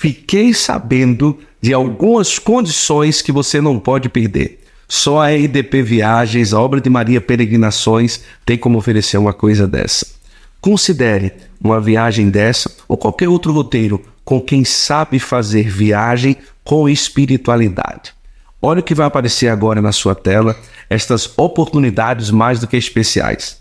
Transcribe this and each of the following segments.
fiquei sabendo de algumas condições que você não pode perder. Só a RDP Viagens, a obra de Maria Peregrinações, tem como oferecer uma coisa dessa. Considere uma viagem dessa ou qualquer outro roteiro com quem sabe fazer viagem com espiritualidade. Olha o que vai aparecer agora na sua tela, estas oportunidades mais do que especiais.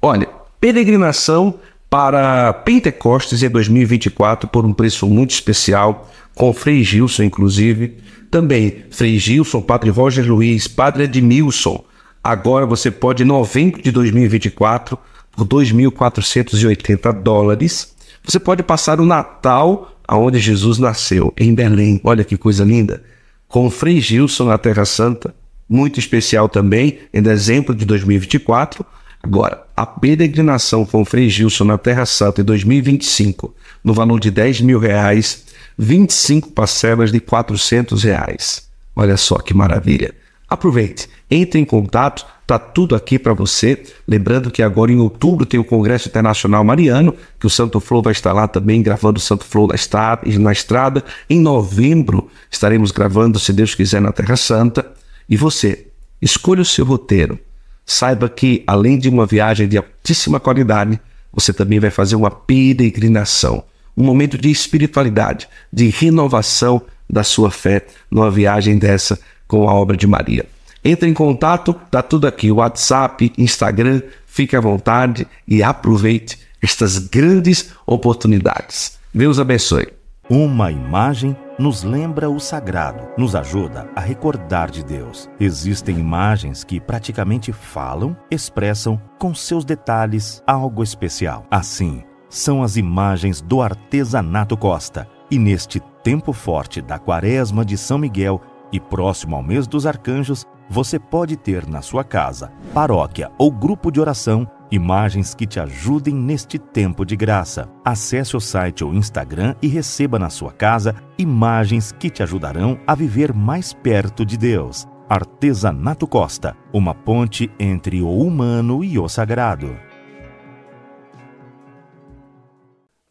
Olha, peregrinação para Pentecostes em 2024 por um preço muito especial, com Frei Gilson, inclusive. Também Frei Gilson, Padre Roger Luiz, Padre Edmilson. Agora você pode, em novembro de 2024, por 2.480 dólares, você pode passar o Natal aonde Jesus nasceu, em Belém. Olha que coisa linda. Com Frei Gilson na Terra Santa, muito especial também, em dezembro de 2024. Agora, a peregrinação com Frei Gilson na Terra Santa em 2025, no valor de 10 mil reais, 25 parcelas de 400 reais. Olha só que maravilha. Aproveite, entre em contato, tá tudo aqui para você. Lembrando que agora em outubro tem o Congresso Internacional Mariano, que o Santo Flow vai estar lá também gravando o Santo Flow na estrada. Em novembro estaremos gravando, se Deus quiser, na Terra Santa. E você, escolha o seu roteiro. Saiba que, além de uma viagem de altíssima qualidade, você também vai fazer uma peregrinação, um momento de espiritualidade, de renovação da sua fé numa viagem dessa com a obra de Maria. Entre em contato, tá tudo aqui, WhatsApp, Instagram, fique à vontade e aproveite estas grandes oportunidades. Deus abençoe. Uma imagem nos lembra o sagrado, nos ajuda a recordar de Deus. Existem imagens que praticamente falam, expressam com seus detalhes algo especial. Assim, são as imagens do artesanato Costa. E neste tempo forte da Quaresma de São Miguel e próximo ao mês dos arcanjos, você pode ter na sua casa, paróquia ou grupo de oração imagens que te ajudem neste tempo de graça. Acesse o site ou Instagram e receba na sua casa imagens que te ajudarão a viver mais perto de Deus. Artesanato Costa, uma ponte entre o humano e o sagrado.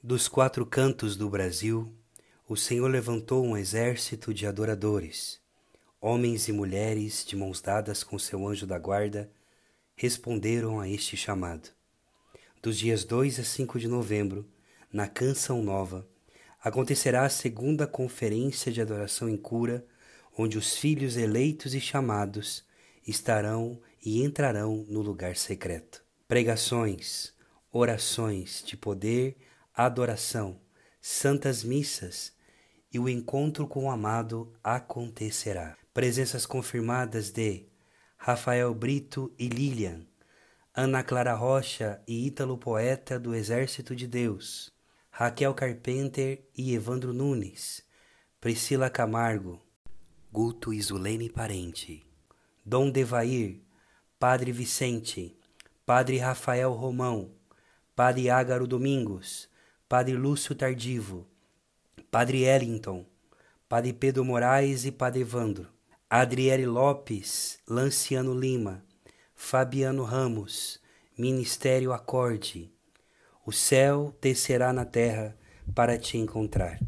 Dos quatro cantos do Brasil, o Senhor levantou um exército de adoradores, homens e mulheres de mãos dadas com seu anjo da guarda responderam a este chamado. Dos dias 2 a 5 de novembro, na Canção Nova, acontecerá a segunda conferência de adoração em cura, onde os filhos eleitos e chamados estarão e entrarão no lugar secreto. Pregações, orações de poder, adoração, santas missas e o encontro com o amado acontecerá. Presenças confirmadas de Rafael Brito e Lilian, Ana Clara Rocha e Ítalo Poeta do Exército de Deus, Raquel Carpenter e Evandro Nunes, Priscila Camargo, Guto Isulene Parente, Dom Devair, Padre Vicente, Padre Rafael Romão, Padre Ágaro Domingos, Padre Lúcio Tardivo, Padre Ellington, Padre Pedro Moraes e Padre Evandro. Adriele Lopes, Lanciano Lima, Fabiano Ramos, Ministério Acorde. O céu descerá na terra para te encontrar.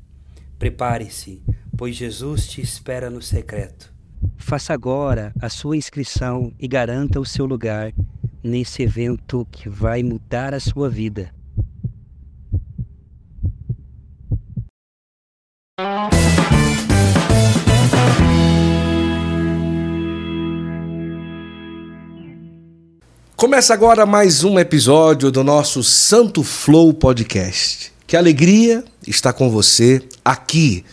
Prepare-se, pois Jesus te espera no secreto. Faça agora a sua inscrição e garanta o seu lugar nesse evento que vai mudar a sua vida. Começa agora mais um episódio do nosso Santo Flow Podcast. Que alegria estar com você aqui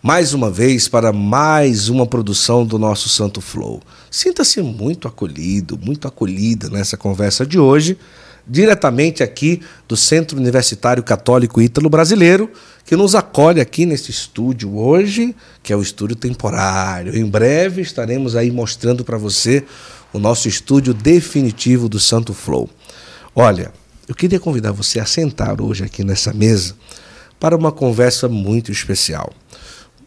mais uma vez para mais uma produção do nosso Santo Flow. Sinta-se muito acolhido, muito acolhida nessa conversa de hoje, diretamente aqui do Centro Universitário Católico Ítalo Brasileiro, que nos acolhe aqui nesse estúdio hoje, que é o estúdio temporário. Em breve estaremos aí mostrando para você o nosso estúdio definitivo do Santo Flow. Olha, eu queria convidar você a sentar hoje aqui nessa mesa para uma conversa muito especial.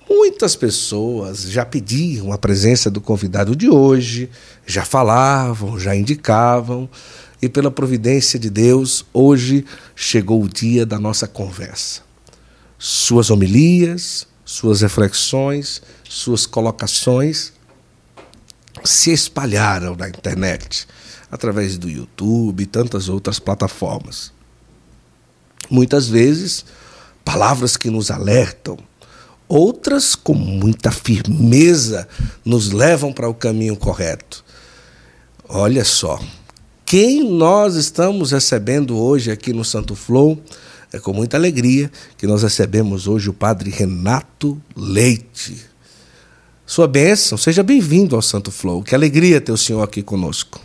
Muitas pessoas já pediam a presença do convidado de hoje, já falavam, já indicavam, e pela providência de Deus, hoje chegou o dia da nossa conversa. suas homilias, suas reflexões, suas colocações se espalharam na internet, através do YouTube e tantas outras plataformas. Muitas vezes, palavras que nos alertam, outras com muita firmeza nos levam para o caminho correto. Olha só, quem nós estamos recebendo hoje aqui no Santo Flow, é com muita alegria que nós recebemos hoje o Padre Renato Leite. Sua bênção, seja bem-vindo ao Santo Flow. Que alegria ter o senhor aqui conosco.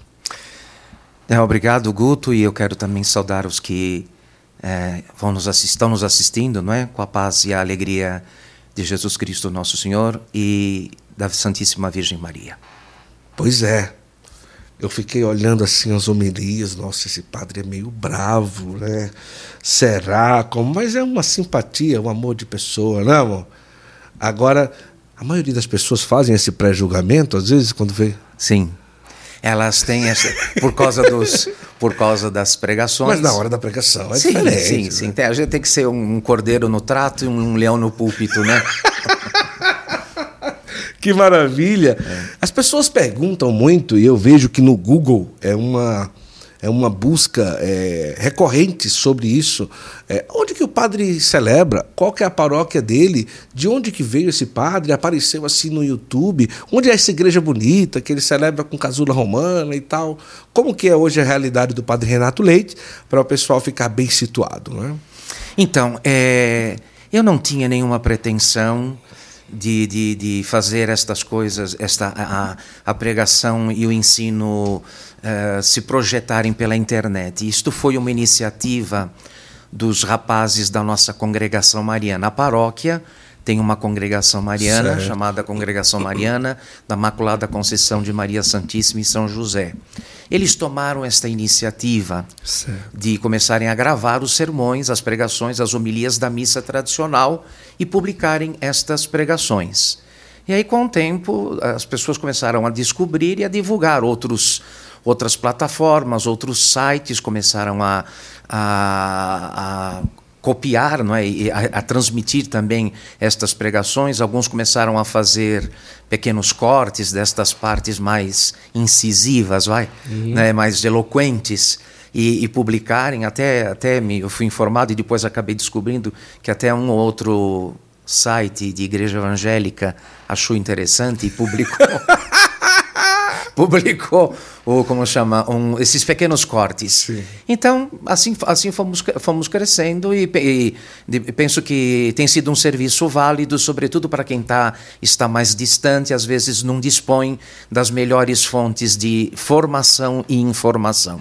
É, obrigado, Guto, e eu quero também saudar os que é, vão nos assist, estão nos assistindo, não é? Com a paz e a alegria de Jesus Cristo, nosso Senhor, e da Santíssima Virgem Maria. Pois é. Eu fiquei olhando assim as homilias, nossa, esse padre é meio bravo, né? Será? Como? Mas é uma simpatia, um amor de pessoa, não, amor? Agora, a maioria das pessoas fazem esse pré-julgamento, às vezes, quando vê. Sim. Elas têm essa, por causa dos, por causa das pregações. Mas na hora da pregação é sim, diferente. Sim, né? sim. Tem, a gente tem que ser um cordeiro no trato e um leão no púlpito, né? que maravilha! É. As pessoas perguntam muito e eu vejo que no Google é uma é uma busca é, recorrente sobre isso. É, onde que o padre celebra? Qual que é a paróquia dele? De onde que veio esse padre? Apareceu assim no YouTube? Onde é essa igreja bonita que ele celebra com casula romana e tal? Como que é hoje a realidade do padre Renato Leite para o pessoal ficar bem situado, né? Então, é, eu não tinha nenhuma pretensão de, de, de fazer estas coisas, esta, a, a pregação e o ensino uh, se projetarem pela internet. Isto foi uma iniciativa dos rapazes da nossa congregação mariana. A paróquia tem uma congregação mariana certo. chamada Congregação Mariana da Maculada Conceição de Maria Santíssima em São José. Eles tomaram esta iniciativa certo. de começarem a gravar os sermões, as pregações, as homilias da missa tradicional e publicarem estas pregações. E aí, com o tempo, as pessoas começaram a descobrir e a divulgar outros, outras plataformas, outros sites começaram a, a, a copiar, não é? E a, a, transmitir também estas pregações. Alguns começaram a fazer pequenos cortes destas partes mais incisivas, vai, uhum. né? mais eloquentes. E, e, publicarem, até, até me, eu fui informado e depois acabei descobrindo que até um ou outro site de igreja evangélica achou interessante e publicou publicou o como chama um, esses pequenos cortes. Sim. Então assim assim fomos fomos crescendo e, e, e, penso que tem sido um serviço válido, sobretudo para quem tá, está mais distante, às vezes não dispõe das melhores fontes de formação e informação.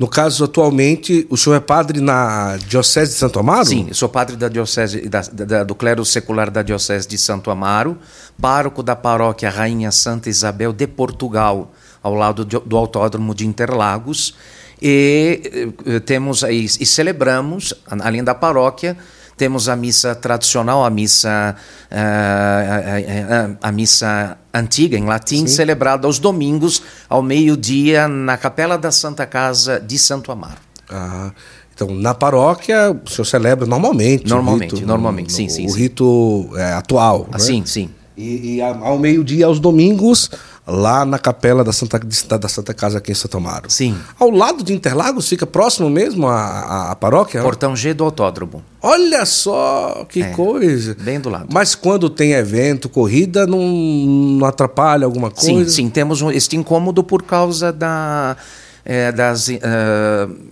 No caso, atualmente, o senhor é padre na Diocese de Santo Amaro? Sim, sou padre da diocese, da, da, do clero secular da Diocese de Santo Amaro, pároco da paróquia Rainha Santa Isabel de Portugal, ao lado do, do Autódromo de Interlagos. E eh, temos aí, e celebramos, além da paróquia, temos a missa tradicional, a missa, uh, a, a, a, missa antiga em latim, Sim. celebrada aos domingos, ao meio-dia, na capela da Santa Casa de Santo Amaro. Ah, então, na paróquia, o senhor celebra normalmente. Normalmente, rito, normalmente, no, sim, sim. O sim. rito é, atual. Ah, né? Sim, sim. E, e ao meio-dia, aos domingos, lá na capela da Santa, da Santa Casa aqui em Santo Amaro. Sim. Ao lado de Interlagos, fica próximo mesmo à, à, à paróquia? Portão G do Autódromo. Olha só que é, coisa. Bem do lado. Mas quando tem evento, corrida, não, não atrapalha alguma coisa? Sim, sim. Temos este incômodo por causa da é, das, uh,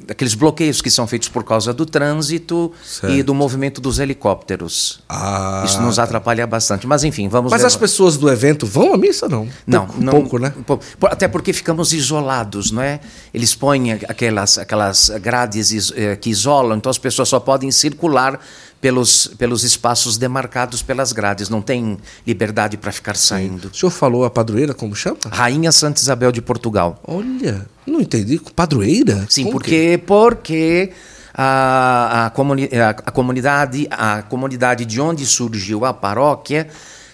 aqueles bloqueios que são feitos por causa do trânsito certo. e do movimento dos helicópteros. Ah, Isso nos atrapalha bastante. Mas enfim, vamos. Mas as pessoas do evento vão à missa, não? Não, pouco, não, pouco, né? Até porque ficamos isolados, não é? Eles põem aquelas, aquelas grades eh, que isolam, então as pessoas só podem circular pelos, pelos espaços demarcados pelas grades, não tem liberdade para ficar saindo. Sim. O senhor falou a padroeira, como chama? Rainha Santa Isabel de Portugal. Olha, não entendi. Padroeira? Sim, como porque, que? porque a, a, comuni a, a, comunidade, a comunidade de onde surgiu a paróquia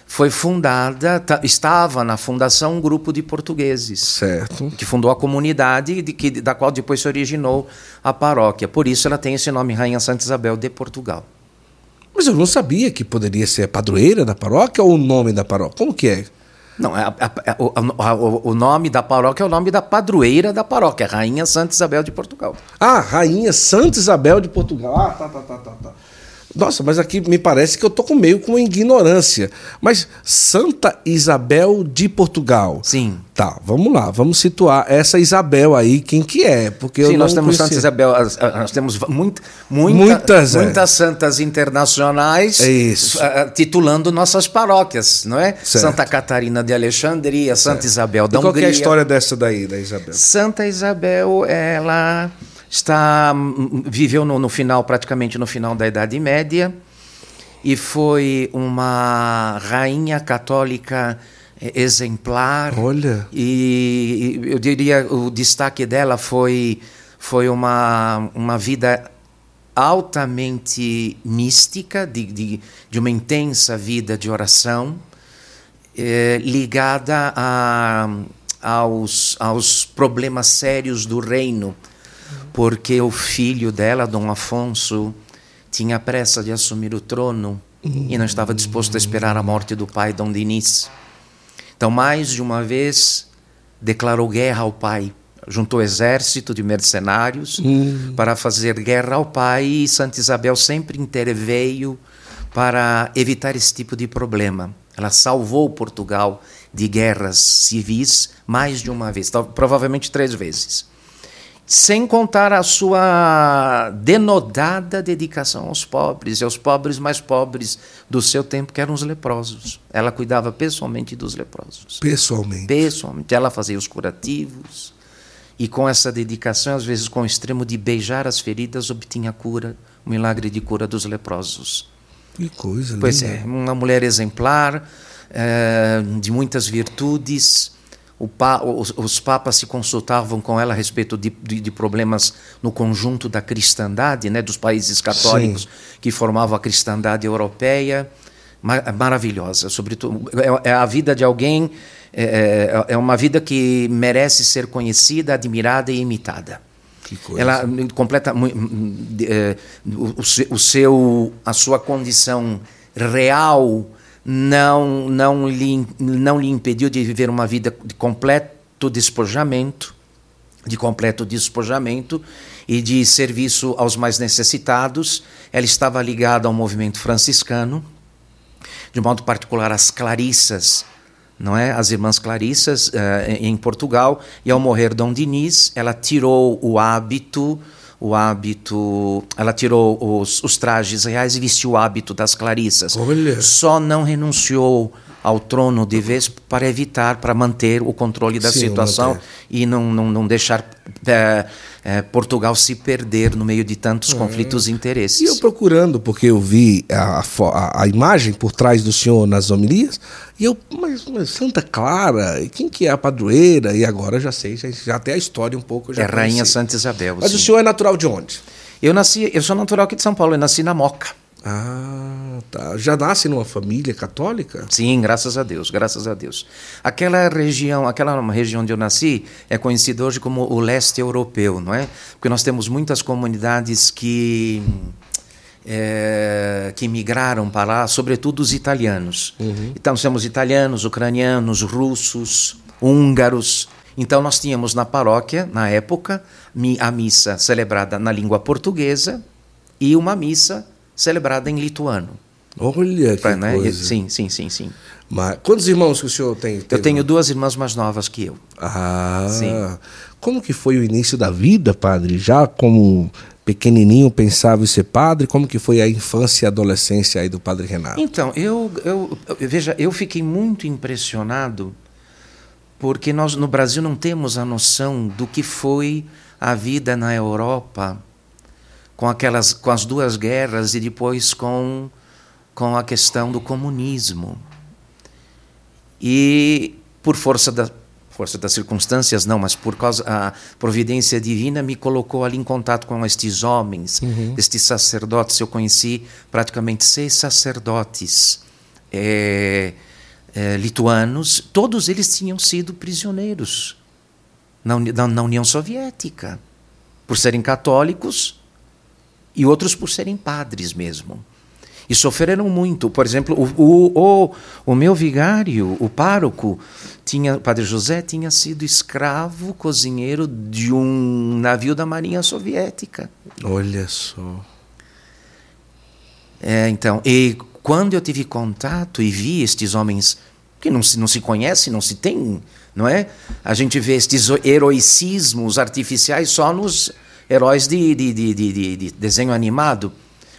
foi fundada, estava na fundação um grupo de portugueses. Certo. Que fundou a comunidade de que, da qual depois se originou a paróquia. Por isso ela tem esse nome, Rainha Santa Isabel de Portugal. Mas eu não sabia que poderia ser a padroeira da paróquia ou o nome da paróquia. Como que é? Não, é, o, o, o, nome da paróquia é o nome da padroeira da paróquia, Rainha Santa Isabel de Portugal. Ah, Rainha Santa Isabel de Portugal. Ah, tá, tá, tá, tá, tá. Nossa, mas aqui me parece que eu tô com meio com ignorância. Mas Santa Isabel de Portugal. Sim. Tá, vamos lá, vamos situar essa Isabel aí, quem que é? Porque Sim, nós temos conhecia. Santa Isabel, nós temos muito, muita, Muitas, é. muitas santas internacionais É titulando nossas paróquias, não é? Certo. Santa Catarina de Alexandria, Santa Isabel da E qual que é Hungria. a história dessa daí, da Isabel? Santa Isabel, ela está hum, viveu no, no final, praticamente no final da Idade Média, e foi uma rainha católica eh, exemplar. Olha. E e eu diria o destaque dela foi foi uma uma vida altamente mística, de, de, de uma intensa vida de oração, eh, ligada a, aos, aos problemas sérios do reino, porque o filho dela, Dom Afonso, tinha pressa de assumir o trono e não estava disposto a esperar a morte do pai, Dom Dinis. Então, mais de uma vez, declarou guerra ao pai. Juntou exército de mercenários para fazer guerra ao pai e Santa Isabel sempre interveio para evitar esse tipo de problema. Ela salvou Portugal de guerras civis mais de uma vez, provavelmente três vezes. Sem contar a sua denodada dedicação aos pobres, e aos pobres mais pobres do seu tempo, que eram os leprosos. Ela cuidava pessoalmente dos leprosos. Pessoalmente. Pessoalmente. Ela fazia os curativos. E com essa dedicação, às vezes com o extremo de beijar as feridas, obtinha a cura, o milagre de cura dos leprosos. Que coisa Pois linda. é, uma mulher exemplar, eh, de muitas virtudes. Pa- os, os papas se consultavam com ela a respeito de, de- de problemas no conjunto da cristandade, né, dos países católicos que formavam a cristandade europeia. Ma- maravilhosa, sobretudo. É, é a vida de alguém, é, é- é uma vida que merece ser conhecida, admirada e imitada. Ela hum, completa hum, de- eh, o, o seu a sua condição real não não lhe não lhe impediu de viver uma vida de completo despojamento, de completo despojamento e de serviço aos mais necessitados. Ela estava ligada ao movimento franciscano, de modo particular às Clarissas, não é? As irmãs Clarissas eh, em Portugal. E ao morrer Dom Dinis, ela tirou o hábito, o hábito, ela tirou os, os trajes reais e vestiu o hábito das Clarissas. Olha. Só não renunciou ao trono de vez para evitar, para manter o controle da Sim, situação manter. e não, não, não deixar eh, eh, Portugal se perder no meio de tantos conflitos e interesses. E eu procurando, porque eu vi a, a, a imagem por trás do senhor nas homilias, e eu, mas, mas Santa Clara, quem que é a padroeira? E agora já sei, já, já até a história um pouco. É Rainha. Santa Isabel. Mas sim. o senhor é natural de onde? Eu nasci, eu sou natural aqui de São Paulo, eu nasci na Moca. Ah, tá. Já nasce numa família católica? Sim, graças a Deus, graças a Deus. Aquela região, aquela região onde eu nasci é conhecida hoje como o leste europeu, não é? Porque nós temos muitas comunidades que eh, que migraram para lá, sobretudo os italianos. Então nós temos italianos, ucranianos, russos, húngaros. Então nós tínhamos na paróquia, na época, a missa celebrada na língua portuguesa e uma missa celebrada em lituano. Olha que Pra, né? coisa. Sim, sim, sim, sim. Mas, quantos irmãos que o senhor tem? Eu teve? tenho duas irmãs mais novas que eu. Ah, Sim. como que foi o início da vida, padre? Já como pequenininho pensava em ser padre? Como que foi a infância e adolescência aí do padre Renato? Então, eu, eu, eu- veja, eu fiquei muito impressionado porque nós no Brasil não temos a noção do que foi a vida na Europa com aquelas com as duas guerras e depois com com a questão do comunismo. E por força da força das circunstâncias não, mas por causa a providência divina me colocou ali em contato com estes homens, estes sacerdotes. Eu conheci praticamente seis sacerdotes eh, eh, lituanos. Todos eles tinham sido prisioneiros na, na- na União Soviética, por serem católicos e outros por serem padres mesmo. E sofreram muito. Por exemplo, o, o, o, o meu vigário, o pároco, tinha, o padre José, tinha sido escravo cozinheiro de um navio da Marinha Soviética. Olha só. É, então, e quando eu tive contato e vi estes homens que não se, não se conhece, não se tem, não é? A gente vê estes heroicismos artificiais só nos heróis de, de, de, de, de desenho animado.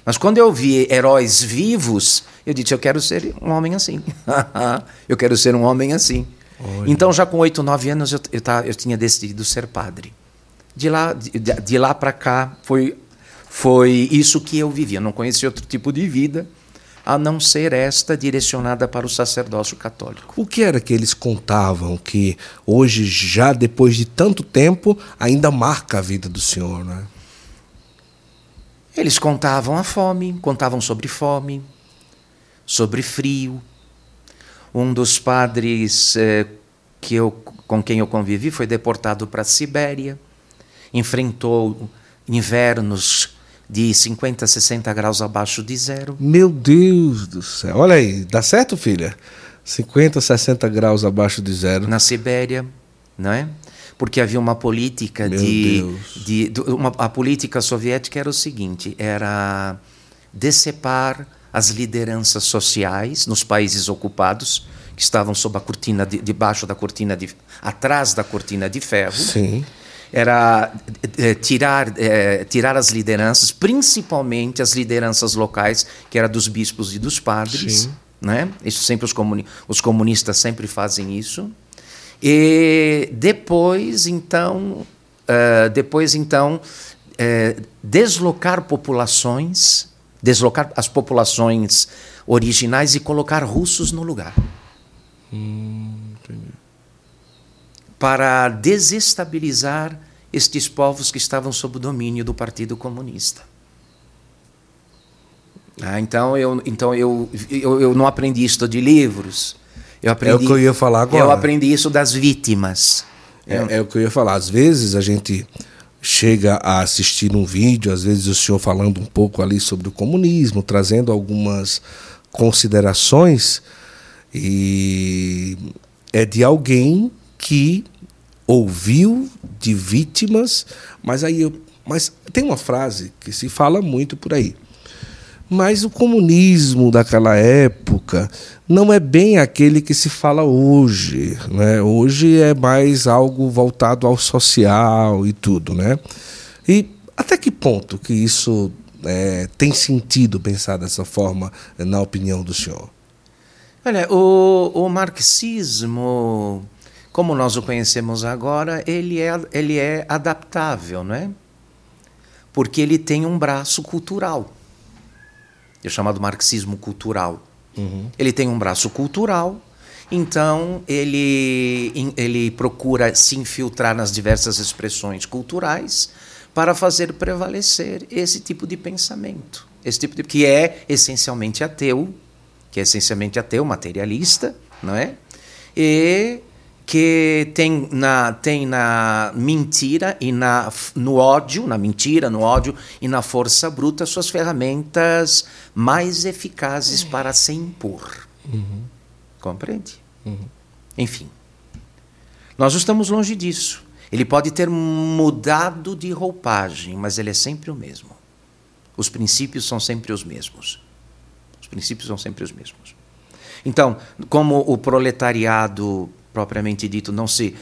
Mas quando eu vi heróis vivos, eu disse: eu quero ser um homem assim. eu quero ser um homem assim. Olha. Então, já com oito, nove anos, eu, eu, eu, tinha decidido ser padre. De lá, de, de lá para cá, foi, foi isso que eu vivi. Eu não conheci outro tipo de vida a não ser esta direcionada para o sacerdócio católico. O que era que eles contavam que hoje, já depois de tanto tempo, ainda marca a vida do senhor, né? Eles contavam a fome, contavam sobre fome, sobre frio. Um dos padres eh, que eu, com quem eu convivi foi deportado para a Sibéria, enfrentou invernos de 50 60 graus abaixo de zero. Meu Deus do céu. Olha aí, dá certo, filha? 50, 60 graus abaixo de zero. Na Sibéria, não é? porque havia uma política Meu de, de, de uma, a política soviética era o seguinte, era decepar as lideranças sociais nos países ocupados que estavam sob a cortina de, debaixo da cortina de atrás da cortina de ferro. Sim. Era é, tirar é, tirar as lideranças, principalmente as lideranças locais, que era dos bispos e dos padres, Sim. né? Isso sempre os, comuni os comunistas sempre fazem isso. E depois, então, uh, depois, então uh, deslocar populações, deslocar as populações originais e colocar russos no lugar. Hum, para desestabilizar estes povos que estavam sob o domínio do Partido Comunista. Ah, então eu, então eu, eu, eu não aprendi isso de livros. Eu aprendi, é o que eu ia falar agora. Eu aprendi isso das vítimas. É, é, o que eu ia falar. Às vezes a gente chega a assistir um vídeo, às vezes o senhor falando um pouco ali sobre o comunismo, trazendo algumas considerações, e é de alguém que ouviu de vítimas, mas aí eu, mas tem uma frase que se fala muito por aí. Mas o comunismo daquela época não é bem aquele que se fala hoje. Né? Hoje é mais algo voltado ao social e tudo. Né? E até que ponto que isso é, tem sentido pensar dessa forma, na opinião do senhor? Olha, o, o marxismo, como nós o conhecemos agora, ele é, ele é adaptável, não é? Porque ele tem um braço cultural é chamado marxismo cultural. Uhum. Ele tem um braço cultural, então ele, ele procura se infiltrar nas diversas expressões culturais para fazer prevalecer esse tipo de pensamento, esse tipo de que é essencialmente ateu, que é essencialmente ateu, materialista, não é? E que tem na, tem na mentira e na, no ódio, na mentira, no ódio e na força bruta suas ferramentas mais eficazes é. para se impor. Uhum. Compreende? Uhum. Enfim, nós estamos longe disso. Ele pode ter mudado de roupagem, mas ele é sempre o mesmo. Os princípios são sempre os mesmos. Os princípios são sempre os mesmos. Então, como o proletariado propriamente dito, não se,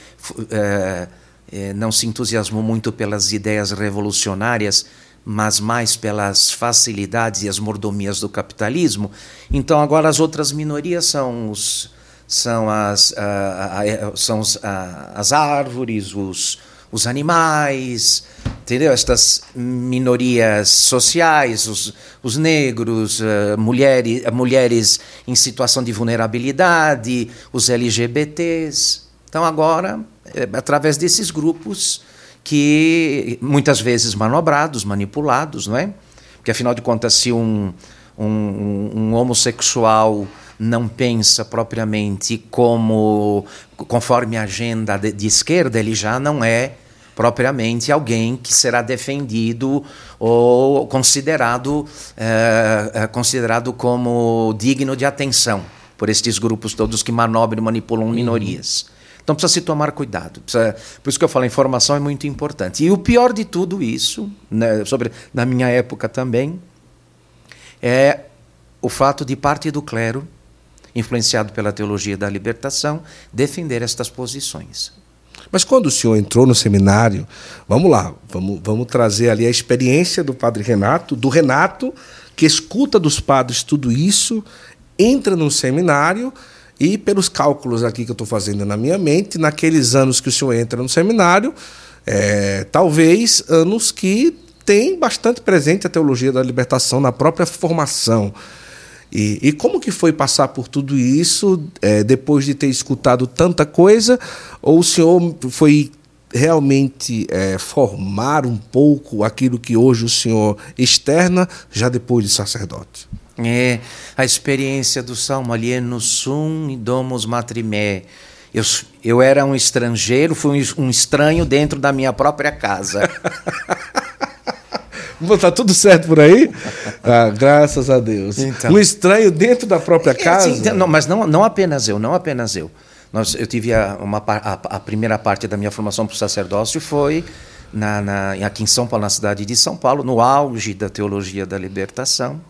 é, não se entusiasmou muito pelas ideias revolucionárias, mas mais pelas facilidades e as mordomias do capitalismo. Então, agora as outras minorias são os, são as, a, a, são os, a, as árvores, os, os animais, entendeu? Estas minorias sociais, os, os negros, uh, mulheres, mulheres em situação de vulnerabilidade, os LGBTs. Então, agora, é através desses grupos que muitas vezes manobrados, manipulados, não é? Porque, afinal de contas, se um, um, um homossexual não pensa propriamente como conforme a agenda de, de esquerda, ele já não é propriamente alguém que será defendido ou considerado, é, considerado como digno de atenção por estes grupos todos que manobram e manipulam minorias. Então precisa se tomar cuidado. Precisa, por isso que eu falo, a informação é muito importante. E o pior de tudo isso, né, sobre na minha época também, é o fato de parte do clero, influenciado pela teologia da libertação, defender estas posições. Mas quando o senhor entrou no seminário, vamos lá, vamos, vamos trazer ali a experiência do padre Renato, do Renato, que escuta dos padres tudo isso, entra no seminário e, pelos cálculos aqui que eu estou fazendo na minha mente, naqueles anos que o senhor entra no seminário, é, talvez anos que tem bastante presente a teologia da libertação na própria formação. E, e como que foi passar por tudo isso é, depois de ter escutado tanta coisa? Ou o senhor foi realmente é, formar um pouco aquilo que hoje o senhor externa, já depois de sacerdote? É, a experiência do Salmo alieno sum e domus matrimé. Eu, eu era um estrangeiro, fui um estranho dentro da minha própria casa. Tá tudo certo por aí? Ah, graças a Deus. Então, um estranho dentro da própria é, casa? Sim, não, mas não, não apenas eu, não apenas eu. Nós, eu tive a, uma, a, a primeira parte da minha formação para o sacerdócio foi na, na, aqui em São Paulo, na cidade de São Paulo, no auge da teologia da libertação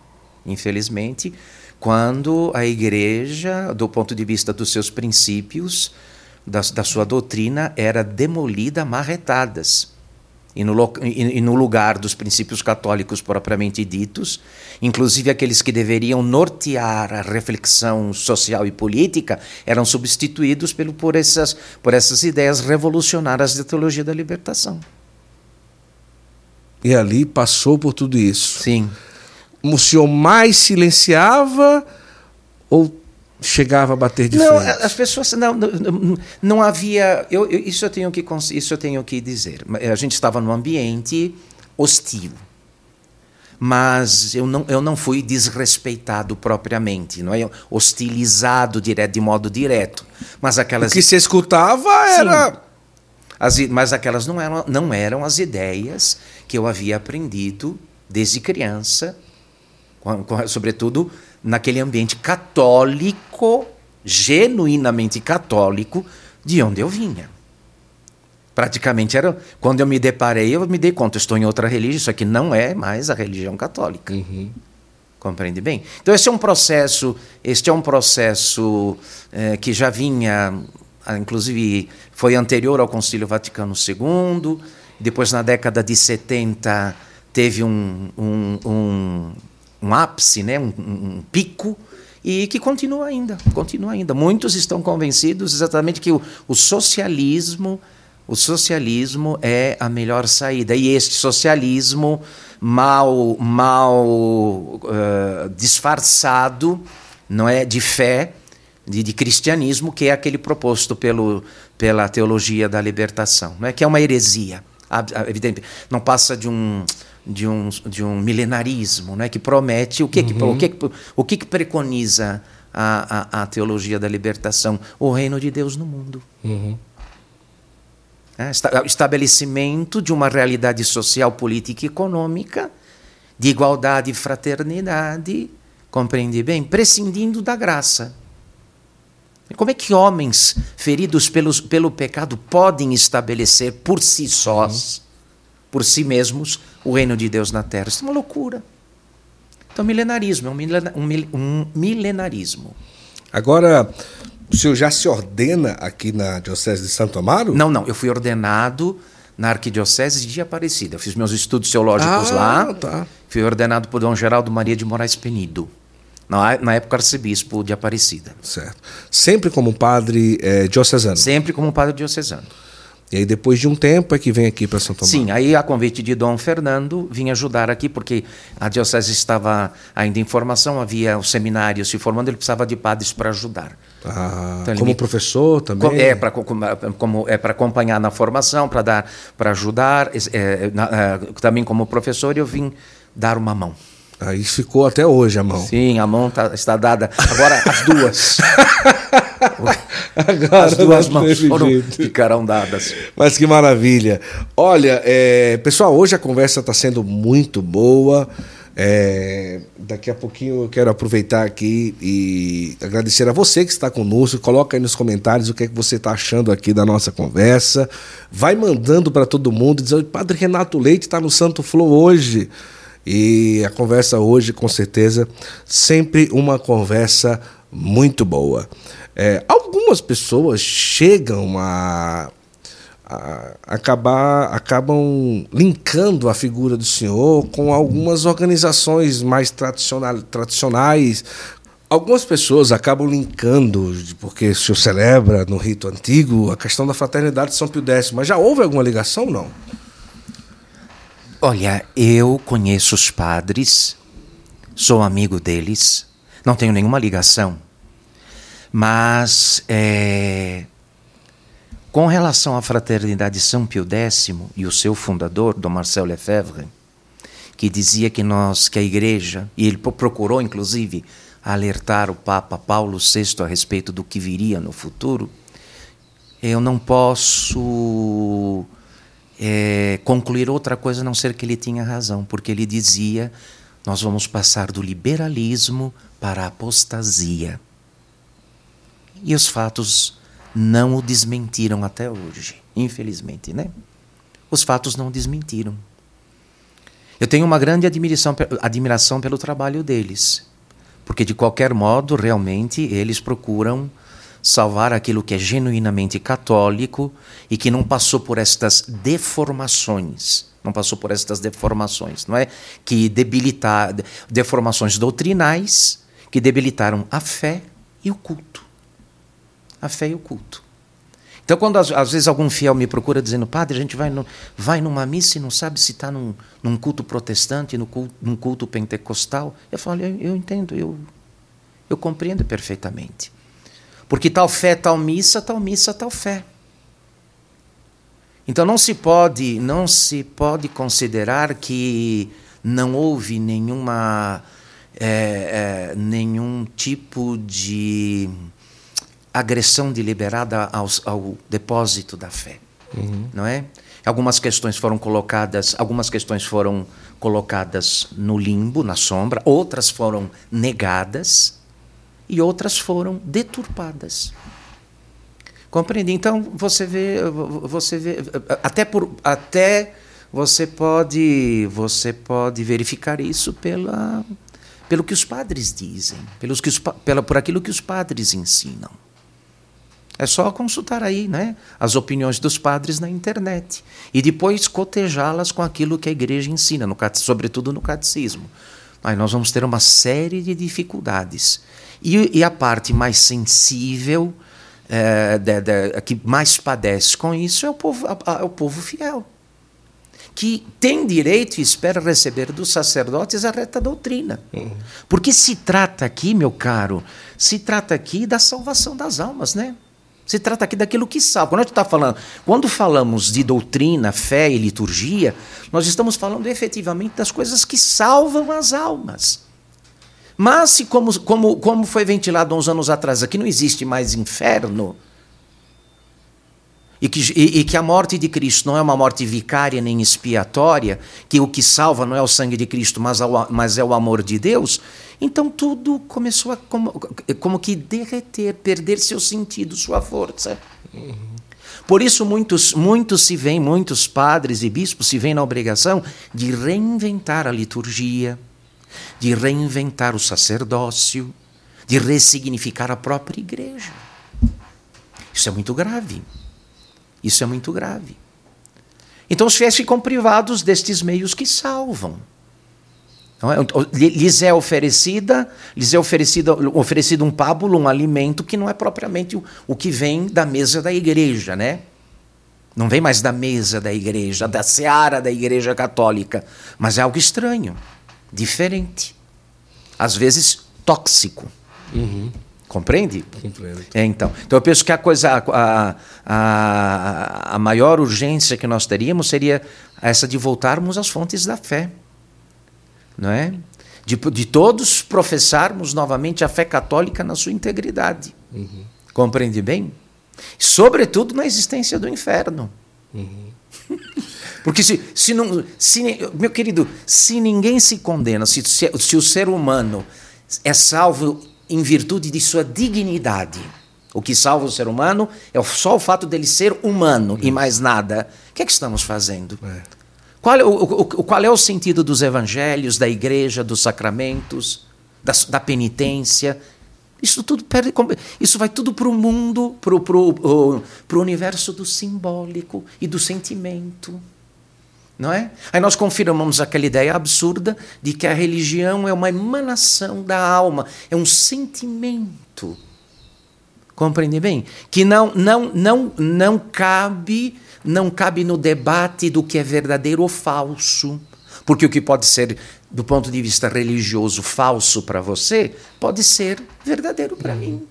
infelizmente, quando a igreja, do ponto de vista dos seus princípios, da, da sua doutrina, era demolida a marretadas. E no, e no, lugar dos princípios católicos propriamente ditos, inclusive aqueles que deveriam nortear a reflexão social e política, eram substituídos pelo, por, essas, por essas ideias revolucionárias da teologia da libertação. E ali passou por tudo isso. Sim o senhor mais silenciava ou chegava a bater de não, frente? As pessoas não, não, não havia. Eu, eu, isso eu tenho que isso eu tenho que dizer. A gente estava num ambiente hostil, mas eu não eu não fui desrespeitado propriamente, não é hostilizado direto de modo direto. Mas aquelas o que se escutava era Sim, as, mas aquelas não eram não eram as ideias que eu havia aprendido desde criança sobretudo naquele ambiente católico, genuinamente católico, de onde eu vinha. Praticamente era. Quando eu me deparei, eu me dei conta, estou em outra religião, isso aqui não é mais a religião católica. Uhum. Compreende bem? Então, esse é um processo, este é um processo é, que já vinha, ah, inclusive, foi anterior ao Concílio Vaticano II, depois, na década de 70, teve um, um, um um ápice, né, um, um, pico, e que continua ainda, continua ainda. Muitos estão convencidos exatamente que o, o socialismo, o socialismo é a melhor saída. E este socialismo mal, mal uh, disfarçado, não é, de fé, de, de, cristianismo, que é aquele proposto pelo, pela teologia da libertação, não é que é uma heresia, evidente, não passa de um de um, de um milenarismo, né, que promete o que, uhum. que, o que, o que, que preconiza a, a, a, teologia da libertação? O reino de Deus no mundo. Uhum. É, estabelecimento de uma realidade social, política e econômica, de igualdade e fraternidade, compreende bem? Prescindindo da graça. Como é que homens feridos pelos, pelo pecado podem estabelecer por si sós, uhum. Por si mesmos, o reino de Deus na terra. Isso é uma loucura. Então, milenarismo, é um, um milenarismo. Agora, o senhor já se ordena aqui na Diocese de Santo Amaro? Não, não. Eu fui ordenado na Arquidiocese de Aparecida. Eu fiz meus estudos teológicos ah, lá. Tá. Fui ordenado por Dom Geraldo Maria de Moraes Penido. Na, na época, arcebispo de Aparecida. Certo. Sempre como padre é, diocesano? Sempre como padre diocesano. E aí, depois de um tempo, é que vem aqui para São Tomás. Sim, aí a convite de Dom Fernando, vim ajudar aqui, porque a diocese estava ainda em formação, havia o seminário se formando, ele precisava de padres para ajudar. Ah, então, como me... professor também? É para como, é para acompanhar na formação, para dar, para ajudar. É, na, é, também como professor, eu vim dar uma mão. Aí ficou até hoje a mão. Sim, a mão tá, está dada. Agora as duas. Agora As duas mãos foram, jeito. ficarão dadas. Mas que maravilha. Olha, é, pessoal, hoje a conversa está sendo muito boa. É, daqui a pouquinho eu quero aproveitar aqui e agradecer a você que está conosco. Coloca aí nos comentários o que é que você está achando aqui da nossa conversa. Vai mandando para todo mundo, dizendo: Padre Renato Leite está no Santo Flow hoje. E a conversa hoje, com certeza, sempre uma conversa muito boa. É, algumas pessoas chegam a a- acabar acabam linkando a figura do senhor com algumas organizações mais tradicional, tradicionais. Algumas pessoas acabam linkando, porque o senhor celebra no rito antigo a questão da fraternidade de São Pio X, mas já houve alguma ligação não? Olha, eu conheço os padres, sou amigo deles, não tenho nenhuma ligação, mas é, com relação à fraternidade de São Pio X e o seu fundador, Dom Marcel Lefebvre, que dizia que nós, que a Igreja, e ele pro- procurou inclusive alertar o Papa Paulo VI a respeito do que viria no futuro, eu não posso é, concluir outra coisa a não ser que ele tinha razão, porque ele dizia: nós vamos passar do liberalismo para a apostasia. E os fatos não o desmentiram até hoje, infelizmente, né? Os fatos não desmentiram. Eu tenho uma grande admiração, admiração pelo trabalho deles, porque de qualquer modo, realmente, eles procuram salvar aquilo que é genuinamente católico e que não passou por estas deformações, não passou por estas deformações, não é? Que debilitar deformações doutrinais que debilitaram a fé e o culto. A fé e o culto. Então, quando às, vezes algum fiel me procura dizendo, padre, a gente vai, no, vai numa missa e não sabe se está num, num culto protestante, no culto, num culto pentecostal, eu falo, eu, eu entendo, eu, eu compreendo perfeitamente. Porque tal fé, tal missa, tal missa, tal fé. Então não se pode, não se pode considerar que não houve nenhuma é, é, nenhum tipo de agressão deliberada ao depósito da fé, não é? Algumas questões foram colocadas, algumas questões foram colocadas no limbo, na sombra, outras foram negadas e outras foram deturpadas. Compreende? Então você vê, você vê, até por, até você pode, você pode verificar isso pela, pelo que os padres dizem, pelos que os, pela, por aquilo que os padres ensinam. É só consultar aí, né, as opiniões dos padres na internet e depois cotejá-las com aquilo que a igreja ensina, no, sobretudo no catecismo. Aí nós vamos ter uma série de dificuldades. E, e a parte mais sensível, eh, de- de- que mais padece com isso, é o povo, a- a- é o povo fiel, que tem direito e espera receber dos sacerdotes a reta doutrina. Porque se trata aqui, meu caro, se trata aqui da salvação das almas, né? Se trata aqui daquilo que salva. Quando a gente está falando, quando falamos de doutrina, fé e liturgia, nós estamos falando efetivamente das coisas que salvam as almas. Mas se como, como, como foi ventilado uns anos atrás, aqui não existe mais inferno, e que, e, e que a morte de Cristo não é uma morte vicária nem expiatória, que o que salva não é o sangue de Cristo, mas, ao- mas é o amor de Deus, então tudo começou a como, como que derreter, perder seu sentido, sua força. Por isso muitos, muitos se veem, muitos padres e bispos se veem na obrigação de reinventar a liturgia, de reinventar o sacerdócio, de ressignificar a própria igreja. Isso é muito grave. Isso é muito grave. Então os fiéis ficam privados destes meios que salvam. É? Lhes é oferecida, lhes é oferecida, oferecido um pábulo, um alimento que não é propriamente o, o que vem da mesa da igreja, né? Não vem mais da mesa da igreja, da seara da igreja católica, mas é algo estranho, diferente, às vezes tóxico. Compreende? Compreendo. É, então. então eu penso que a coisa, a, a, a maior urgência que nós teríamos seria essa de voltarmos às fontes da fé, não é? De, de todos professarmos novamente a fé católica na sua integridade. Compreende bem? Sobretudo na existência do inferno. Porque se, se não. Se, meu querido, se ninguém se condena, se, se, se o ser humano é salvo em virtude de sua dignidade, o que salva o ser humano é só o fato dele ser humano e mais nada. O que é que estamos fazendo? É. Qual, é o, o, qual é o sentido dos evangelhos, da igreja, dos sacramentos, da, da penitência? Isso tudo perde, isso vai tudo para o mundo, para o universo do simbólico e do sentimento. Não é? Aí nós confirmamos aquela ideia absurda de que a religião é uma emanação da alma, é um sentimento. Compreende bem? Que não, não, não, não cabe, não cabe no debate do que é verdadeiro ou falso. Porque o que pode ser, do ponto de vista religioso, falso para você, pode ser verdadeiro para mim.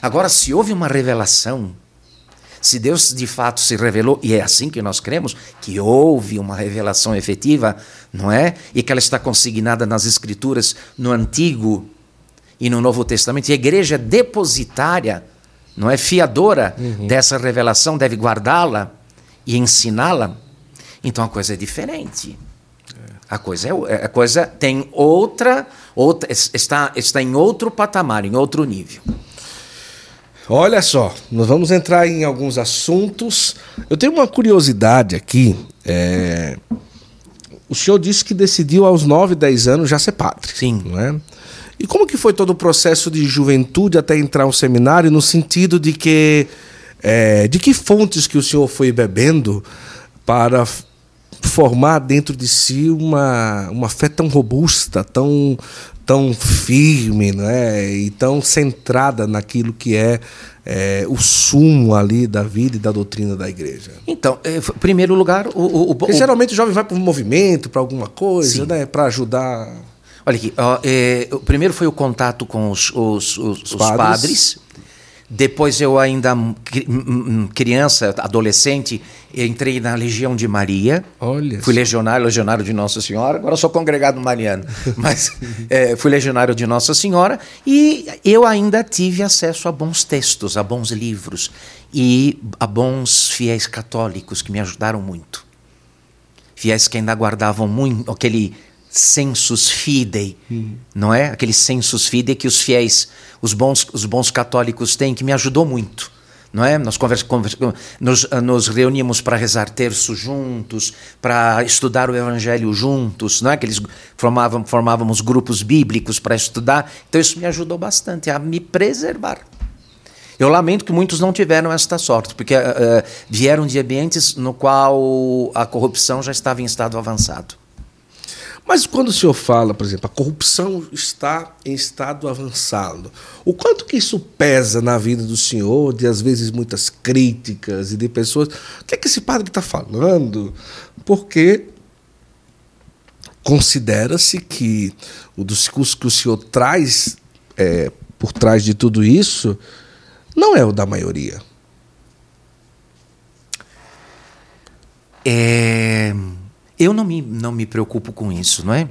Agora, se houve uma revelação se Deus de fato se revelou, e é assim que nós cremos, que houve uma revelação efetiva, não é? E que ela está consignada nas Escrituras, no Antigo e no Novo Testamento, e a igreja depositária, não é? Fiadora uhum. dessa revelação, deve guardá-la e ensiná-la. Então a coisa é diferente. A coisa, é, a coisa tem outra, outra está, está em outro patamar, em outro nível. Olha só, nós vamos entrar em alguns assuntos. Eu tenho uma curiosidade aqui. É... O senhor disse que decidiu aos 9, 10 anos já ser padre. Sim. Não é? E como que foi todo o processo de juventude até entrar no seminário, no sentido de que é, de que fontes que o senhor foi bebendo para formar dentro de si uma, uma fé tão robusta, tão, tão firme né? e tão centrada naquilo que é, é, o sumo ali da vida e da doutrina da igreja? Então, em é, primeiro lugar, o, o, o Porque geralmente o jovem vai para um movimento, para alguma coisa, né? para ajudar. Olha aqui, ó, é, o primeiro foi o contato com os, os, os, os padres. padres. Depois eu ainda criança, adolescente, entrei na Legião de Maria. Olha. Fui legionário, legionário de Nossa Senhora. Agora sou congregado mariano, mas é, fui legionário de Nossa Senhora e eu ainda tive acesso a bons textos, a bons livros e a bons fiéis católicos que me ajudaram muito. Fiéis que ainda guardavam muito aquele sensus fidei, hum. não é? Aquele sensus fidei que os fiéis, os bons, os bons católicos têm, que me ajudou muito. Não é? Nós conversa, conversa, nos, nos reuníamos para rezar terço juntos, para estudar o Evangelho juntos, não é? que eles formavam, formávamos grupos bíblicos para estudar. Então isso me ajudou bastante a me preservar. Eu lamento que muitos não tiveram esta sorte, porque uh, vieram de ambientes no qual a corrupção já estava em estado avançado. Mas quando o senhor fala, por exemplo, a corrupção está em estado avançado, o quanto que isso pesa na vida do senhor, de às vezes muitas críticas e de pessoas. O que é que esse padre está falando? Porque considera-se que o discurso que o senhor traz é, por trás de tudo isso não é o da maioria. É eu não me, não me preocupo com isso, não é?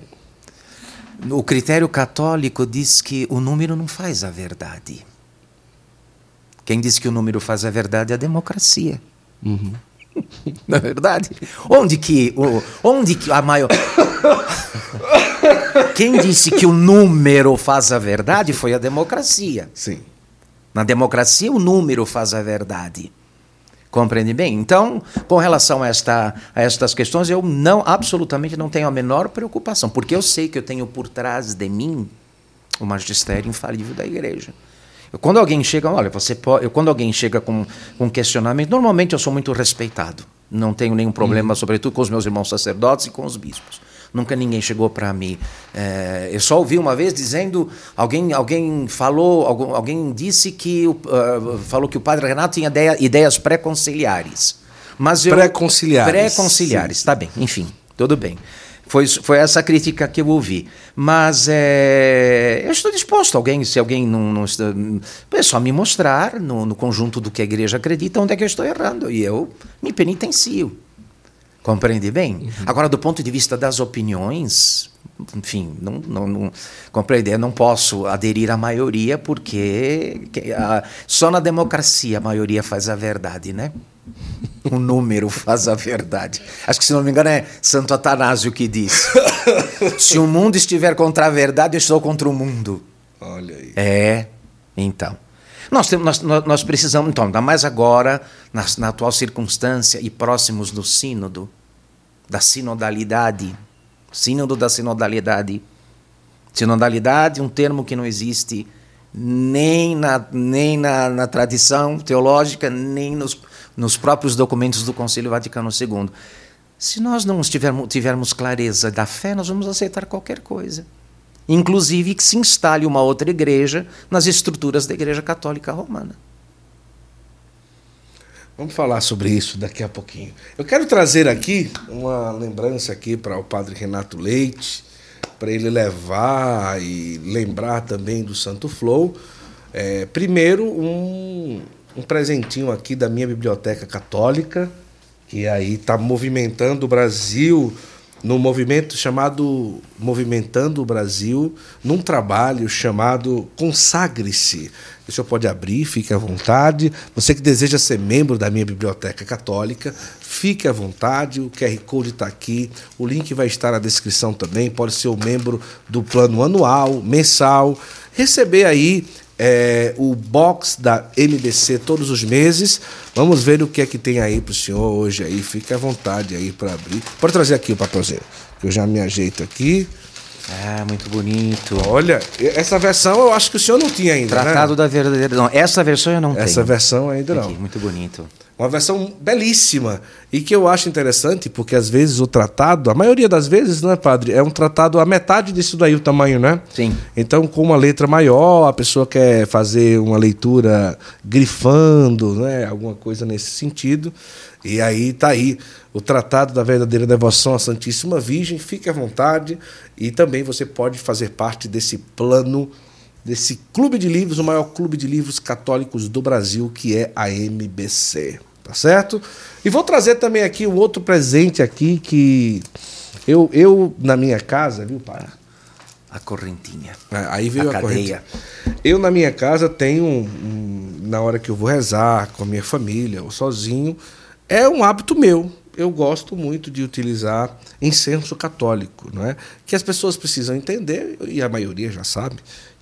O critério católico diz que o número não faz a verdade. Quem diz que o número faz a verdade é a democracia. Uhum. Não é verdade? Onde que, onde que a maior. Quem disse que o número faz a verdade foi a democracia. Sim. Na democracia, o número faz a verdade. Compreende bem? Então, com relação a, esta, a estas questões, eu não absolutamente não tenho a menor preocupação, porque eu sei que eu tenho por trás de mim o magistério infalível da igreja. Quando alguém chega, olha, você pode, quando alguém chega com um questionamento, normalmente eu sou muito respeitado. Não tenho nenhum problema, uhum. sobretudo com os meus irmãos sacerdotes e com os bispos. Nunca ninguém chegou para mim. É, eu só ouvi uma vez dizendo, alguém, alguém falou, alguém, disse que uh, falou que o padre Renato tinha ideia, ideias pré-conciliares. Mas pré-conciliares. Pré-conciliares, tá bem. Enfim, tudo bem. Foi, foi essa crítica que eu ouvi. Mas é, eu estou disposto, alguém, se alguém não, não está. É só me mostrar no, no conjunto do que a igreja acredita onde é que eu estou errando. E eu me penitencio. Compreende bem? Uhum. Agora, do ponto de vista das opiniões, enfim, não, não, não compreender, não posso aderir à maioria porque a, só na democracia a maioria faz a verdade, né? O número faz a verdade. Acho que, se não me engano, é Santo Atanásio que diz: Se o mundo estiver contra a verdade, eu estou contra o mundo. Olha aí. É, então. Nós, temos, nós, nós precisamos, então, ainda mais agora, na, na atual circunstância e próximos do sínodo, da sinodalidade, sínodo da sinodalidade. Sinodalidade, um termo que não existe nem na, nem na, na tradição teológica, nem nos, nos próprios documentos do Concílio Vaticano II. Se nós não tivermos, tivermos clareza da fé, nós vamos aceitar qualquer coisa inclusive que se instale uma outra igreja nas estruturas da Igreja Católica Romana. Vamos falar sobre isso daqui a pouquinho. Eu quero trazer aqui uma lembrança aqui para o Padre Renato Leite, para ele levar e lembrar também do Santo Flow. É, primeiro, um, um presentinho aqui da minha biblioteca católica, que aí está movimentando o Brasil no movimento chamado Movimentando o Brasil, num trabalho chamado Consagre-se. O senhor pode abrir, fique à vontade. Você que deseja ser membro da minha biblioteca católica, fique à vontade. O QR Code está aqui. O link vai estar na descrição também. Pode ser o membro do plano anual, mensal. Receber aí é, o box da MBC todos os meses. Vamos ver o que é que tem aí para o senhor hoje aí. Fique à vontade aí para abrir. Pode trazer aqui o papelzinho, que eu já me ajeito aqui. Ah, muito bonito. Olha, essa versão eu acho que o senhor não tinha ainda. Né? Tratado né? da verdadeira. Não, essa versão eu não tenho. Essa versão ainda não. Aqui, muito bonito. Uma versão belíssima e que eu acho interessante, porque às vezes o tratado, a maioria das vezes, não é, padre? É um tratado a metade disso daí, o tamanho, né? Sim. Então, com uma letra maior, a pessoa quer fazer uma leitura grifando, né? Alguma coisa nesse sentido. E aí tá aí o Tratado da Verdadeira Devoção à Santíssima Virgem. Fique à vontade e também você pode fazer parte desse plano desse clube de livros, o maior clube de livros católicos do Brasil, que é a MBC. Tá certo? E vou trazer também aqui um outro presente aqui que eu, eu na minha casa, viu, pai? A correntinha. É, aí veio a, a correntinha. Eu na minha casa tenho, um, um, na hora que eu vou rezar com a minha família ou sozinho, é um hábito meu. Eu gosto muito de utilizar incenso católico, não é? Que as pessoas precisam entender e a maioria já sabe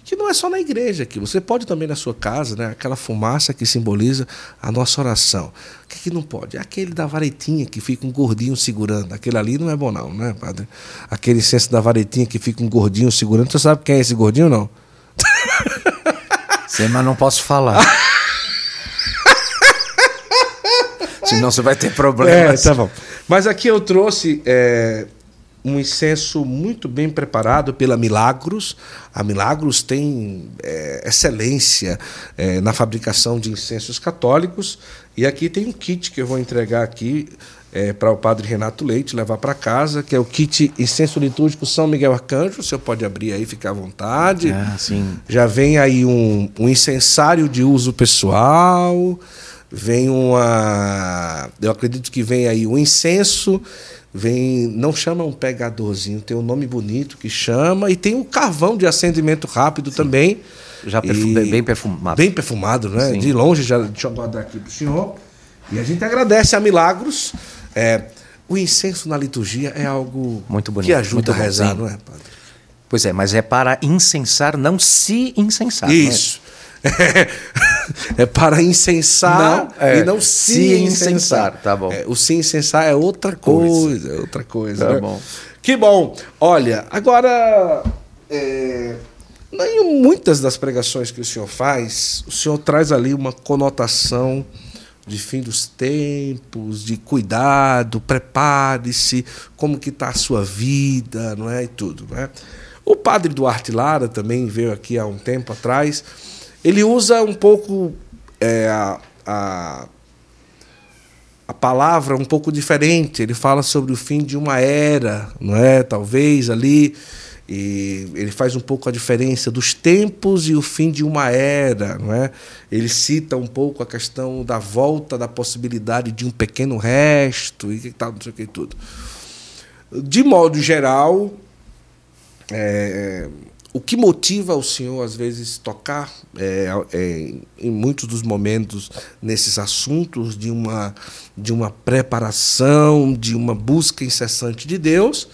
que não é só na igreja aqui. Você pode também na sua casa, né? Aquela fumaça que simboliza a nossa oração. O que, que não pode? É aquele da varetinha que fica um gordinho segurando. Aquele ali não é bom, não, né, padre? Aquele incenso da varetinha que fica um gordinho segurando. Você sabe quem é esse gordinho, não? Sim, mas não posso falar. Senão você vai ter problemas. É, tá bom. Mas aqui eu trouxe. É um incenso muito bem preparado pela Milagros. A Milagros tem é, excelência é, na fabricação de incensos católicos. E aqui tem um kit que eu vou entregar aqui é, para o padre Renato Leite levar para casa, que é o kit incenso litúrgico São Miguel Arcanjo. O senhor pode abrir aí, ficar à vontade. Ah, sim. Já vem aí um, um incensário de uso pessoal. Vem uma. Eu acredito que vem aí um incenso vem não chama um pegadorzinho, tem um nome bonito que chama e tem um carvão de acendimento rápido Sim. também. Já perfum, bem perfumado. Bem perfumado, né? Sim. De longe, já, deixa eu guardar aqui para o senhor. E a gente agradece a Milagros. É, o incenso na liturgia é algo muito bonito, que ajuda a rezar, não é, padre? Pois é, mas é para incensar, não se incensar. Isso. É, para incensar não, é, e não se, se incensar. incensar. Tá bom. É, o se incensar é outra coisa. É outra coisa. Tá né? bom. Que bom. Olha, agora. É, em muitas das pregações que o senhor faz, o senhor traz ali uma conotação de fim dos tempos, de cuidado, prepare-se, como que está a sua vida, não é? E tudo, não é? O padre Duarte Lara também veio aqui há um tempo atrás. Ele usa um pouco é, a, a, a, palavra um pouco diferente. Ele fala sobre o fim de uma era, não é? Talvez ali. e ele faz um pouco a diferença dos tempos e o fim de uma era, não é? Ele cita um pouco a questão da volta da possibilidade de um pequeno resto e tal, não sei o que tudo. De modo geral, é, o que motiva o senhor às vezes tocar é, é, em muitos dos momentos nesses assuntos de uma de uma preparação, de uma busca incessante de Deus?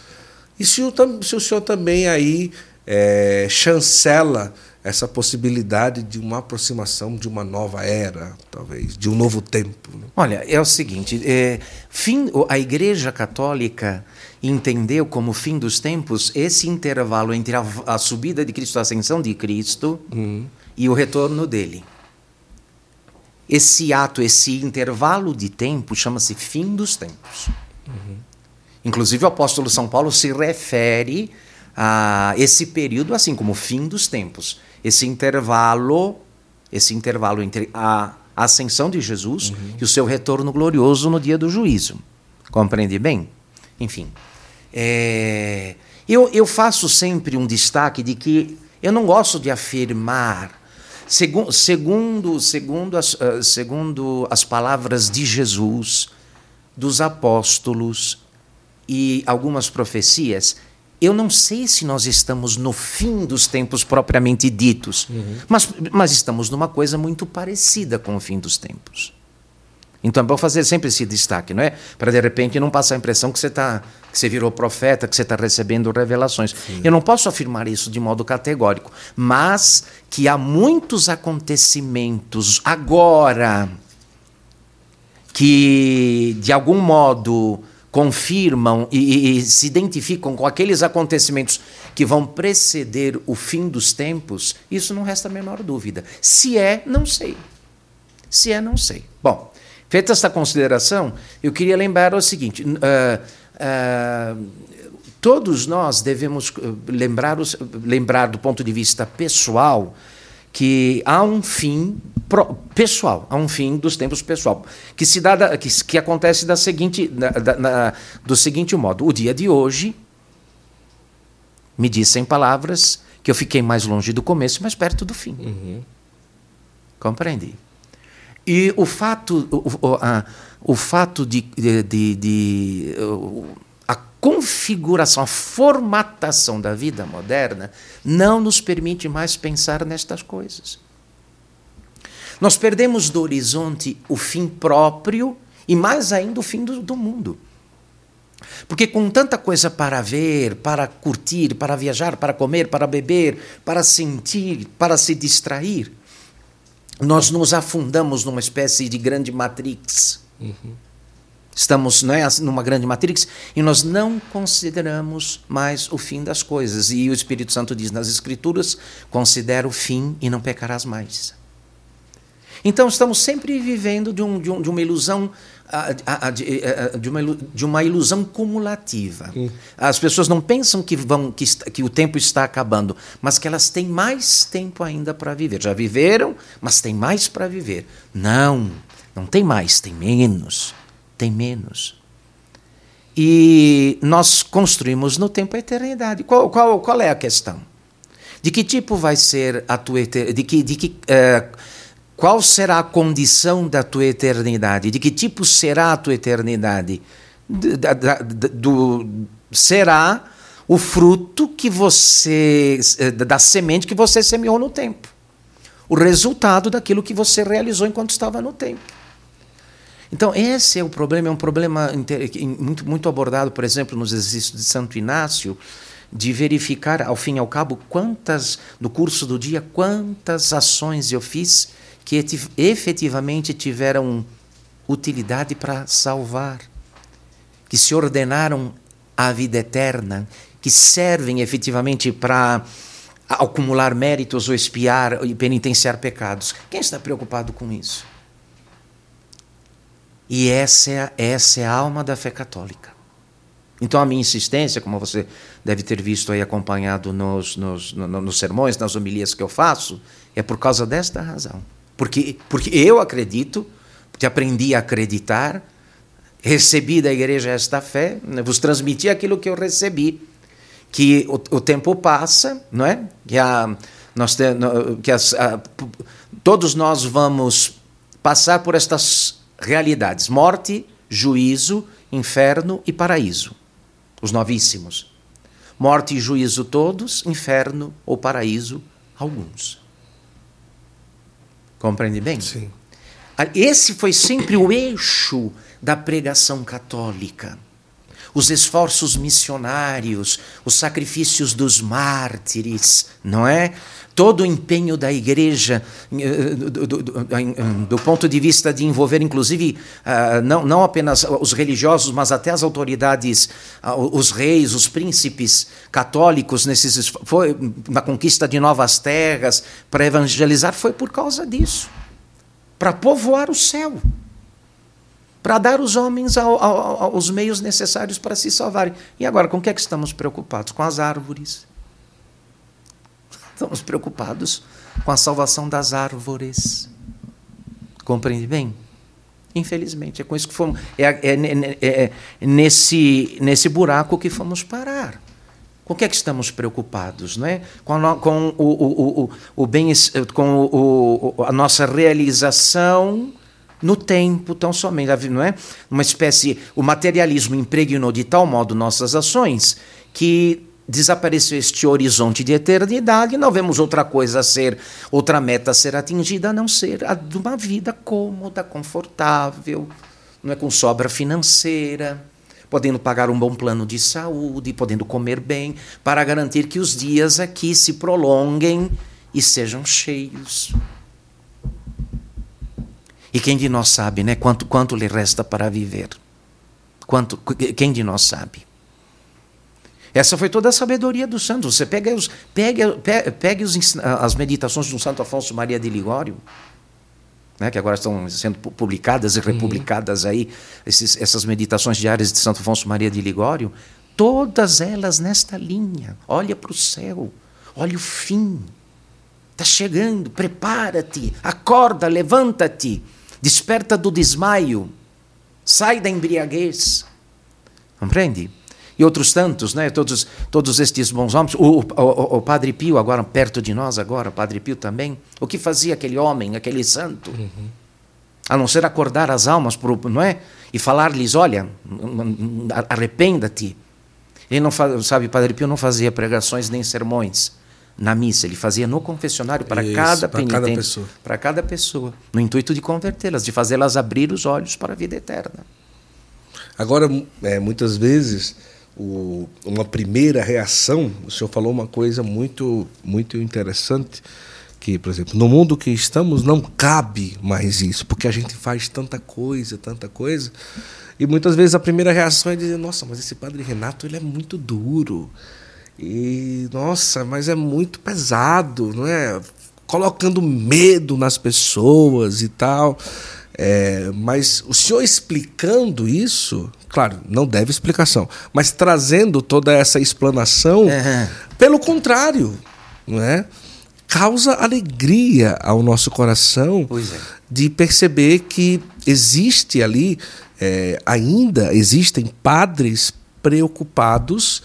E se o, se o senhor também aí é, chancela essa possibilidade de uma aproximação de uma nova era, talvez, de um novo tempo. Né? Olha, é o seguinte: é, fim, a Igreja Católica entendeu como fim dos tempos esse intervalo entre a, a subida de Cristo, a ascensão de Cristo uhum. e o retorno dele. Esse ato, esse intervalo de tempo chama-se fim dos tempos. Uhum. Inclusive, o apóstolo São Paulo se refere a esse período assim como fim dos tempos. Esse intervalo, esse intervalo entre a ascensão de Jesus uhum. e o seu retorno glorioso no dia do juízo. Compreende bem? Enfim. É, eu, eu faço sempre um destaque de que eu não gosto de afirmar, segundo, segundo, segundo, as, uh, segundo as palavras de Jesus, dos apóstolos e algumas profecias, eu não sei se nós estamos no fim dos tempos propriamente ditos, uhum. mas, mas estamos numa coisa muito parecida com o fim dos tempos. Então é bom fazer sempre esse destaque, não é? Para de repente não passar a impressão que você tá, que você virou profeta, que você está recebendo revelações. Sim. Eu não posso afirmar isso de modo categórico, mas que há muitos acontecimentos agora que de algum modo confirmam e, e, e, se identificam com aqueles acontecimentos que vão preceder o fim dos tempos, isso não resta a menor dúvida. Se é, não sei. Se é, não sei. Bom, feita esta consideração, eu queria lembrar o seguinte: uh, todos nós devemos lembrar, lembrar do ponto de vista pessoal que há um fim pessoal, há um fim dos tempos pessoal, que se dá da, que, que acontece da seguinte, da, da, do seguinte modo: o dia de hoje me disse em palavras que eu fiquei mais longe do começo, mais perto do fim. Uhum. Compreendi. E o fato, o, o, a, o fato de, de, de, de configuração, a formatação da vida moderna não nos permite mais pensar nestas coisas. Nós perdemos do horizonte o fim próprio e mais ainda o fim do, do mundo. Porque com tanta coisa para ver, para curtir, para viajar, para comer, para beber, para sentir, para se distrair, nós nos afundamos numa espécie de grande matrix. Uhum Estamos né, numa grande matrix e nós não consideramos mais o fim das coisas. E o Espírito Santo diz nas Escrituras: considera o fim e não pecarás mais. Então estamos sempre vivendo de, um, de, um, de uma ilusão de, uma, de uma ilusão cumulativa. Hum. As pessoas não pensam que, vão, que, que o tempo está acabando, mas que elas têm mais tempo ainda para viver. Já viveram, mas tem mais para viver. Não, não tem mais, tem menos tem menos. E nós construímos no tempo a eternidade. Qual, qual, qual é a questão? De que tipo vai ser a tua eternidade? De que, de que, uh, qual será a condição da tua eternidade? De que tipo será a tua eternidade? Da, da, do, será o fruto que você eh, da semente que você semeou no tempo. O resultado daquilo que você realizou enquanto estava no tempo. Então, esse é o problema, é um problema muito, muito abordado, por exemplo, nos exercícios de Santo Inácio, de verificar, ao fim e ao cabo, quantas, no curso do dia, quantas ações eu fiz que efetivamente tiveram utilidade para salvar, que se ordenaram à vida eterna, que servem efetivamente para acumular méritos ou espiar e penitenciar pecados. Quem está preocupado com isso? E essa é, essa é a alma da fé católica. Então, a minha insistência, como você deve ter visto aí acompanhado nos, nos, no, nos sermões, nas homilias que eu faço, é por causa desta razão. Porque, porque eu acredito, porque aprendi a acreditar, recebi da igreja esta fé, né, vos transmiti aquilo que eu recebi. que o, o tempo passa, não é? Que, a, nós te, que as, a, todos nós vamos passar por estas realidades: morte, juízo, inferno e paraíso. Os novíssimos. Morte e juízo todos, inferno ou paraíso alguns. Compreende bem? Sim. Esse foi sempre o eixo da pregação católica. Os esforços missionários, os sacrifícios dos mártires, não é? Todo o empenho da igreja, eh, do, do, do, do ponto de vista de envolver, inclusive, uh, não, não apenas os religiosos, mas até as autoridades, uh, os reis, os príncipes católicos, nesses, foi, na conquista de novas terras, para evangelizar, foi por causa disso para povoar o céu, para dar aos homens ao, ao, os meios necessários para se salvarem. E agora, com o que é que estamos preocupados? Com as árvores. Estamos preocupados com a salvação das árvores. Compreende bem? Infelizmente, é com isso que fomos. É, é, é, é nesse, nesse buraco que fomos parar. Com o que é que estamos preocupados, não é? Com, com o, o, o, o bem, com o, a nossa realização no tempo tão somente, não é? Uma espécie, o materialismo impregnou de tal modo nossas ações que desapareceu este horizonte de eternidade, não vemos outra coisa a ser, outra meta a ser atingida a não ser a de uma vida cômoda, confortável, não é com sobra financeira podendo pagar um bom plano de saúde, podendo comer bem, para garantir que os dias aqui se prolonguem e sejam cheios. E quem de nós sabe, né, quanto quanto lhe resta para viver? Quanto quem de nós sabe? Essa foi toda a sabedoria do santo. Você pega, os, pega, pega os, as meditações do Santo Afonso Maria de Ligório, né, que agora estão sendo publicadas e republicadas aí, esses, essas meditações diárias de Santo Afonso Maria de Ligório, todas elas nesta linha. Olha para o céu, olha o fim. Está chegando, prepara-te, acorda, levanta-te, desperta do desmaio, sai da embriaguez. Compreende? E outros tantos, né? todos, todos estes bons homens. O, o, o, Padre Pio, agora perto de nós, agora, o Padre Pio também. O que fazia aquele homem, aquele santo? Uhum. A não ser acordar as almas, não é? E falar-lhes: olha, arrependa-te. Ele não faz, sabe, Padre Pio não fazia pregações nem sermões na missa, ele fazia no confessionário para Isso, cada penitente, para cada pessoa, no intuito de convertê-las, de fazê-las abrir os olhos para a vida eterna. Agora, é, muitas vezes o, uma primeira reação, o senhor falou uma coisa muito, muito interessante, que, por exemplo, no mundo que estamos não cabe mais isso, porque a gente faz tanta coisa, tanta coisa, e muitas vezes a primeira reação é dizer, nossa, mas esse padre Renato ele é muito duro, e nossa, mas é muito pesado, não é? Colocando medo nas pessoas e tal. É, mas o senhor explicando isso, claro, não deve explicação, mas trazendo toda essa explanação, uhum. pelo contrário, não é? causa alegria ao nosso coração é. de perceber que existe ali, é, ainda existem padres preocupados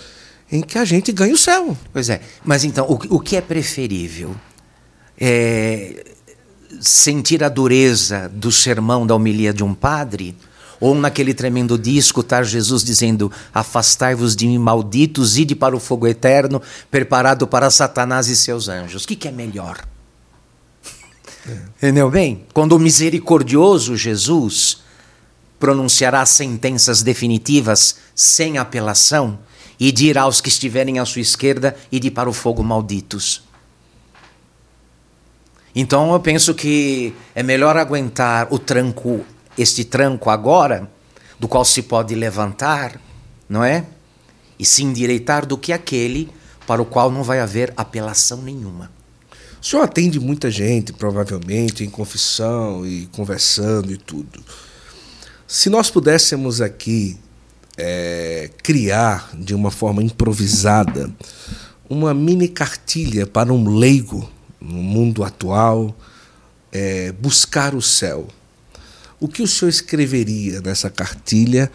em que a gente ganhe o céu. Pois é, mas então, o, o que é preferível? É, sentir a dureza do sermão da homilia de um padre, ou naquele tremendo dia escutar Jesus dizendo: Afastai-vos de mim, malditos, ide para o fogo eterno, preparado para Satanás e seus anjos. O que, que é melhor? É. Entendeu bem? Quando o misericordioso Jesus pronunciará sentenças definitivas sem apelação e dirá aos que estiverem à sua esquerda: Ide para o fogo, malditos. Então eu penso que é melhor aguentar o tranco, este tranco agora, do qual se pode levantar, não é? E se endireitar do que aquele para o qual não vai haver apelação nenhuma. O senhor atende muita gente, provavelmente, em confissão e conversando e tudo. Se nós pudéssemos aqui é, criar de uma forma improvisada uma mini cartilha para um leigo no mundo atual, é, buscar o céu. O que o senhor escreveria nessa cartilha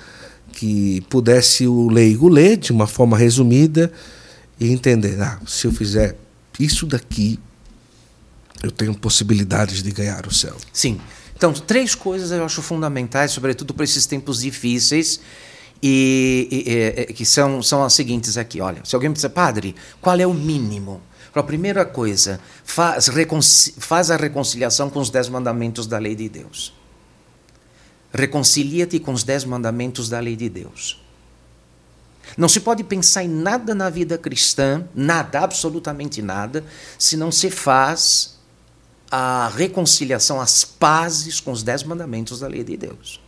que pudesse o leigo ler de uma forma resumida e entender, ah, se eu fizer isso daqui, eu tenho possibilidades de ganhar o céu. Sim. Então, três coisas eu acho fundamentais, sobretudo para esses tempos difíceis, e, e, e, que são, são as seguintes aqui. Olha, se alguém me disser, padre, qual é o mínimo? A primeira coisa, faz, faz a reconciliação com os dez mandamentos da lei de Deus. Reconcilia-te com os dez mandamentos da lei de Deus. Não se pode pensar em nada na vida cristã, nada, absolutamente nada, se não se faz a reconciliação, as pazes com os dez mandamentos da lei de Deus.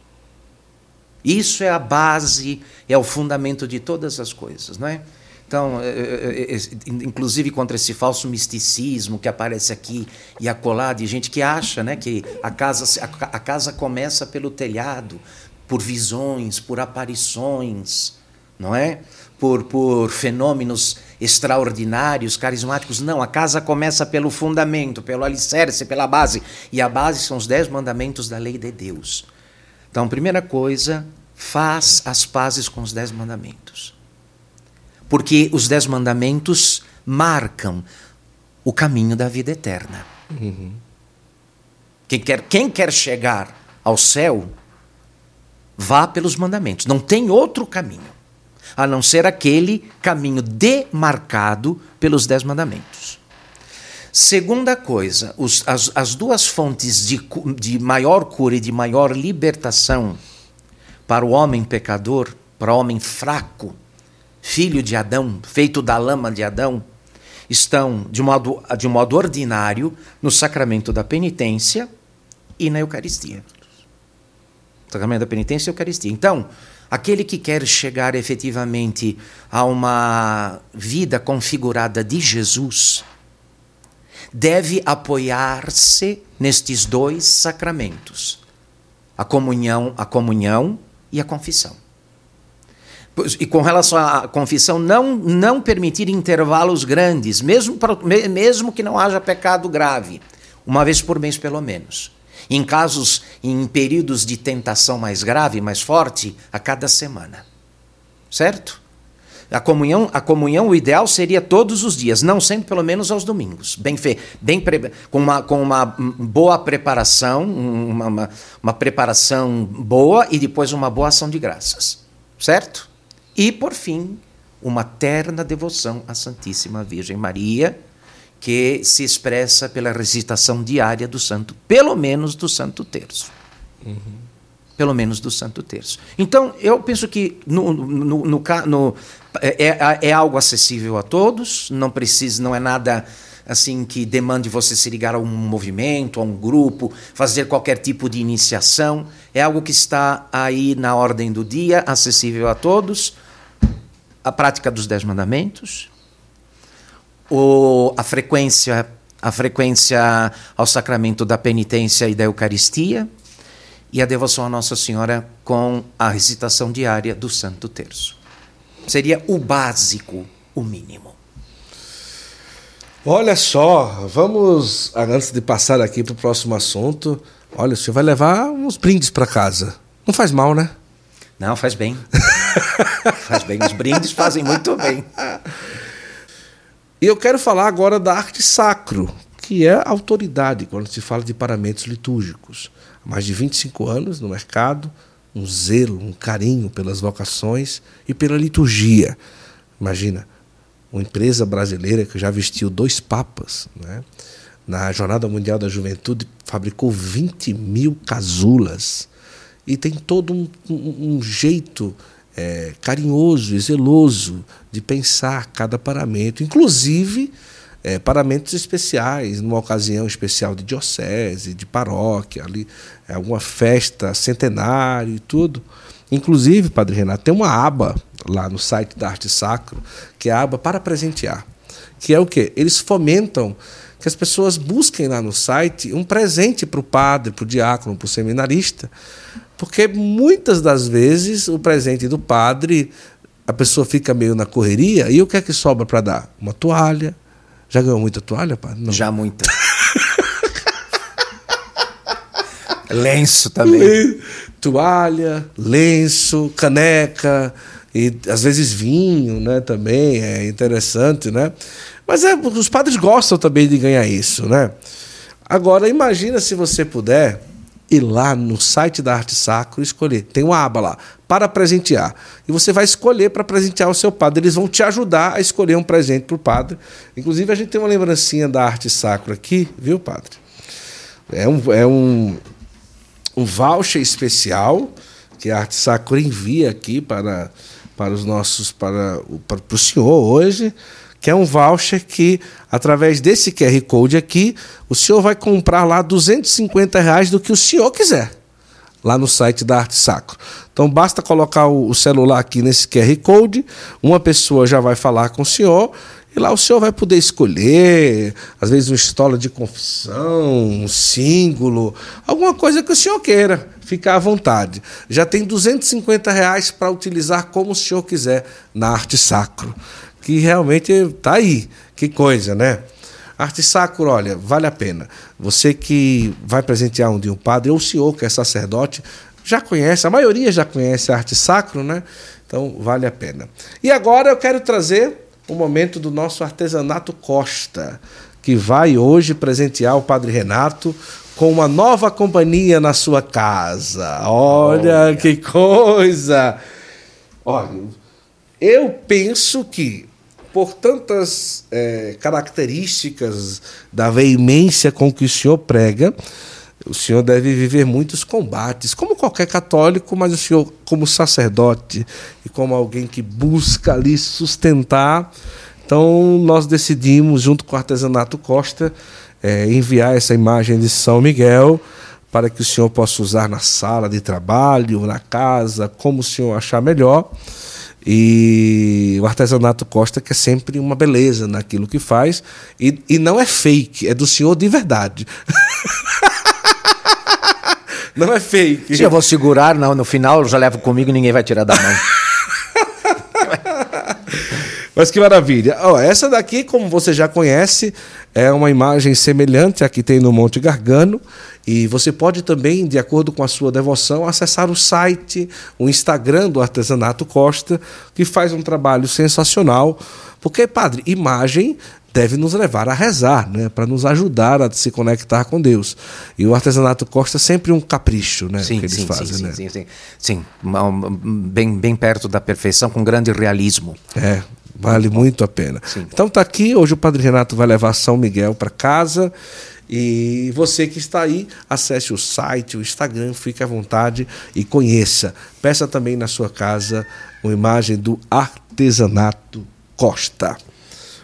Isso é a base, é o fundamento de todas as coisas, não é? Então, é, é, é, inclusive contra esse falso misticismo que aparece aqui e acolá de gente que acha né, que a casa, a casa começa pelo telhado, por visões, por aparições, não é? Por, por fenômenos extraordinários, carismáticos. Não, a casa começa pelo fundamento, pelo alicerce, pela base. E a base são os dez mandamentos da lei de Deus. Então, primeira coisa, faz as pazes com os dez mandamentos porque os dez mandamentos marcam o caminho da vida eterna. Uhum. Quem, quer, quem quer chegar ao céu, vá pelos mandamentos. Não tem outro caminho, a não ser aquele caminho demarcado pelos dez mandamentos. Segunda coisa, os, as, as duas fontes de, de maior cura e de maior libertação para o homem pecador, para o homem fraco, filho de Adão, feito da lama de Adão, estão de modo, de modo ordinário no sacramento da penitência e na Eucaristia. Sacramento da penitência e Eucaristia. Então, aquele que quer chegar efetivamente a uma vida configurada de Jesus, deve apoiar-se nestes dois sacramentos: a comunhão, a comunhão e a confissão. E com relação à confissão, não, não permitir intervalos grandes, mesmo, mesmo que não haja pecado grave, uma vez por mês pelo menos. Em casos, em períodos de tentação mais grave, mais forte, a cada semana. Certo? A comunhão, a comunhão, o ideal seria todos os dias, não sempre pelo menos aos domingos. Bem, fe, bem com, uma, com uma boa preparação, uma, uma, uma preparação boa e depois uma boa ação de graças. Certo? E, por fim, uma terna devoção à Santíssima Virgem Maria, que se expressa pela recitação diária do Santo, pelo menos do Santo Terço. Uhum. Pelo menos do Santo Terço. Então, eu penso que no, no, no, no é, é, é, algo acessível a todos, não precisa, não é nada assim que demande você se ligar a um movimento, a um grupo, fazer qualquer tipo de iniciação. É algo que está aí na ordem do dia, acessível a todos a prática dos dez mandamentos, o, a frequência a frequência ao sacramento da penitência e da Eucaristia e a devoção a Nossa Senhora com a recitação diária do Santo Terço. Seria o básico, o mínimo. Olha só, vamos, antes de passar aqui para o próximo assunto, olha, você vai levar uns brindes para casa. Não faz mal, né? Não, faz bem. faz bem. Os brindes fazem muito bem. E eu quero falar agora da arte sacro, que é a autoridade quando se fala de paramentos litúrgicos. Há mais de 25 anos no mercado, um zelo, um carinho pelas vocações e pela liturgia. Imagina, uma empresa brasileira que já vestiu dois papas, né? na Jornada Mundial da Juventude, fabricou 20 mil casulas e tem todo um, um, um jeito é, carinhoso e zeloso de pensar cada paramento, inclusive é, paramentos especiais, numa ocasião especial de diocese, de paróquia, ali, é, alguma festa centenário e tudo. Inclusive, Padre Renato, tem uma aba lá no site da Arte Sacro, que é a aba para presentear. Que é o quê? Eles fomentam que as pessoas busquem lá no site um presente para o padre, para o diácono, para o seminarista, porque muitas das vezes o presente do padre, a pessoa fica meio na correria e o que é que sobra para dar? Uma toalha. Já ganhou muita toalha, padre? Não. Já muita. lenço também. Toalha, lenço, caneca e às vezes vinho, né? Também é interessante, né? Mas é, os padres gostam também de ganhar isso, né? Agora imagina se você puder ir lá no site da Arte Sacro e escolher. Tem uma aba lá para presentear. E você vai escolher para presentear o seu padre. Eles vão te ajudar a escolher um presente para o padre. Inclusive, a gente tem uma lembrancinha da Arte Sacro aqui, viu, padre? É um, é um, um voucher especial que a Arte Sacro envia aqui para, para os nossos, para, para, para o senhor hoje que é um voucher que, através desse QR Code aqui, o senhor vai comprar lá 250 reais do que o senhor quiser, lá no site da Arte Sacro. Então basta colocar o celular aqui nesse QR Code, uma pessoa já vai falar com o senhor e lá o senhor vai poder escolher, às vezes uma estola de confissão, um símbolo, alguma coisa que o senhor queira. Fica à vontade. Já tem 250 reais para utilizar como o senhor quiser na arte sacro que realmente está aí. Que coisa, né? Arte sacro, olha, vale a pena. Você que vai presentear um dia um padre, ou o senhor que é sacerdote, já conhece, a maioria já conhece a arte sacro, né? Então vale a pena. E agora eu quero trazer o momento do nosso artesanato Costa, que vai hoje presentear o Padre Renato com uma nova companhia na sua casa. Olha, Olha. que coisa! Olha, eu penso que por tantas é, características da veemência com que o senhor prega, o senhor deve viver muitos combates, como qualquer católico, mas o senhor, como sacerdote e como alguém que busca ali sustentar. Então, nós decidimos, junto com o Artesanato Costa, é, enviar essa imagem de São Miguel para que o senhor possa usar na sala de trabalho, na casa, como o senhor achar melhor. E o artesanato Costa que é sempre uma beleza naquilo que faz. E, e não é fake, é do senhor de verdade. não é fake. Se eu vou segurar, não, no final eu já levo comigo e ninguém vai tirar da mão. Mas que maravilha. Oh, essa daqui, como você já conhece, é uma imagem semelhante à que tem no Monte Gargano. E você pode também, de acordo com a sua devoção, acessar o site, o Instagram do Artesanato Costa, que faz um trabalho sensacional. Porque, padre, imagem deve nos levar a rezar, né, para nos ajudar a se conectar com Deus. E o artesanato Costa é sempre um capricho, né, sim, que eles sim, fazem, sim, né? sim, sim, sim, bem, bem perto da perfeição, com grande realismo. É, vale muito a pena. Sim. Então tá aqui, hoje o Padre Renato vai levar São Miguel para casa e você que está aí, acesse o site, o Instagram, fique à vontade e conheça. Peça também na sua casa uma imagem do artesanato Costa.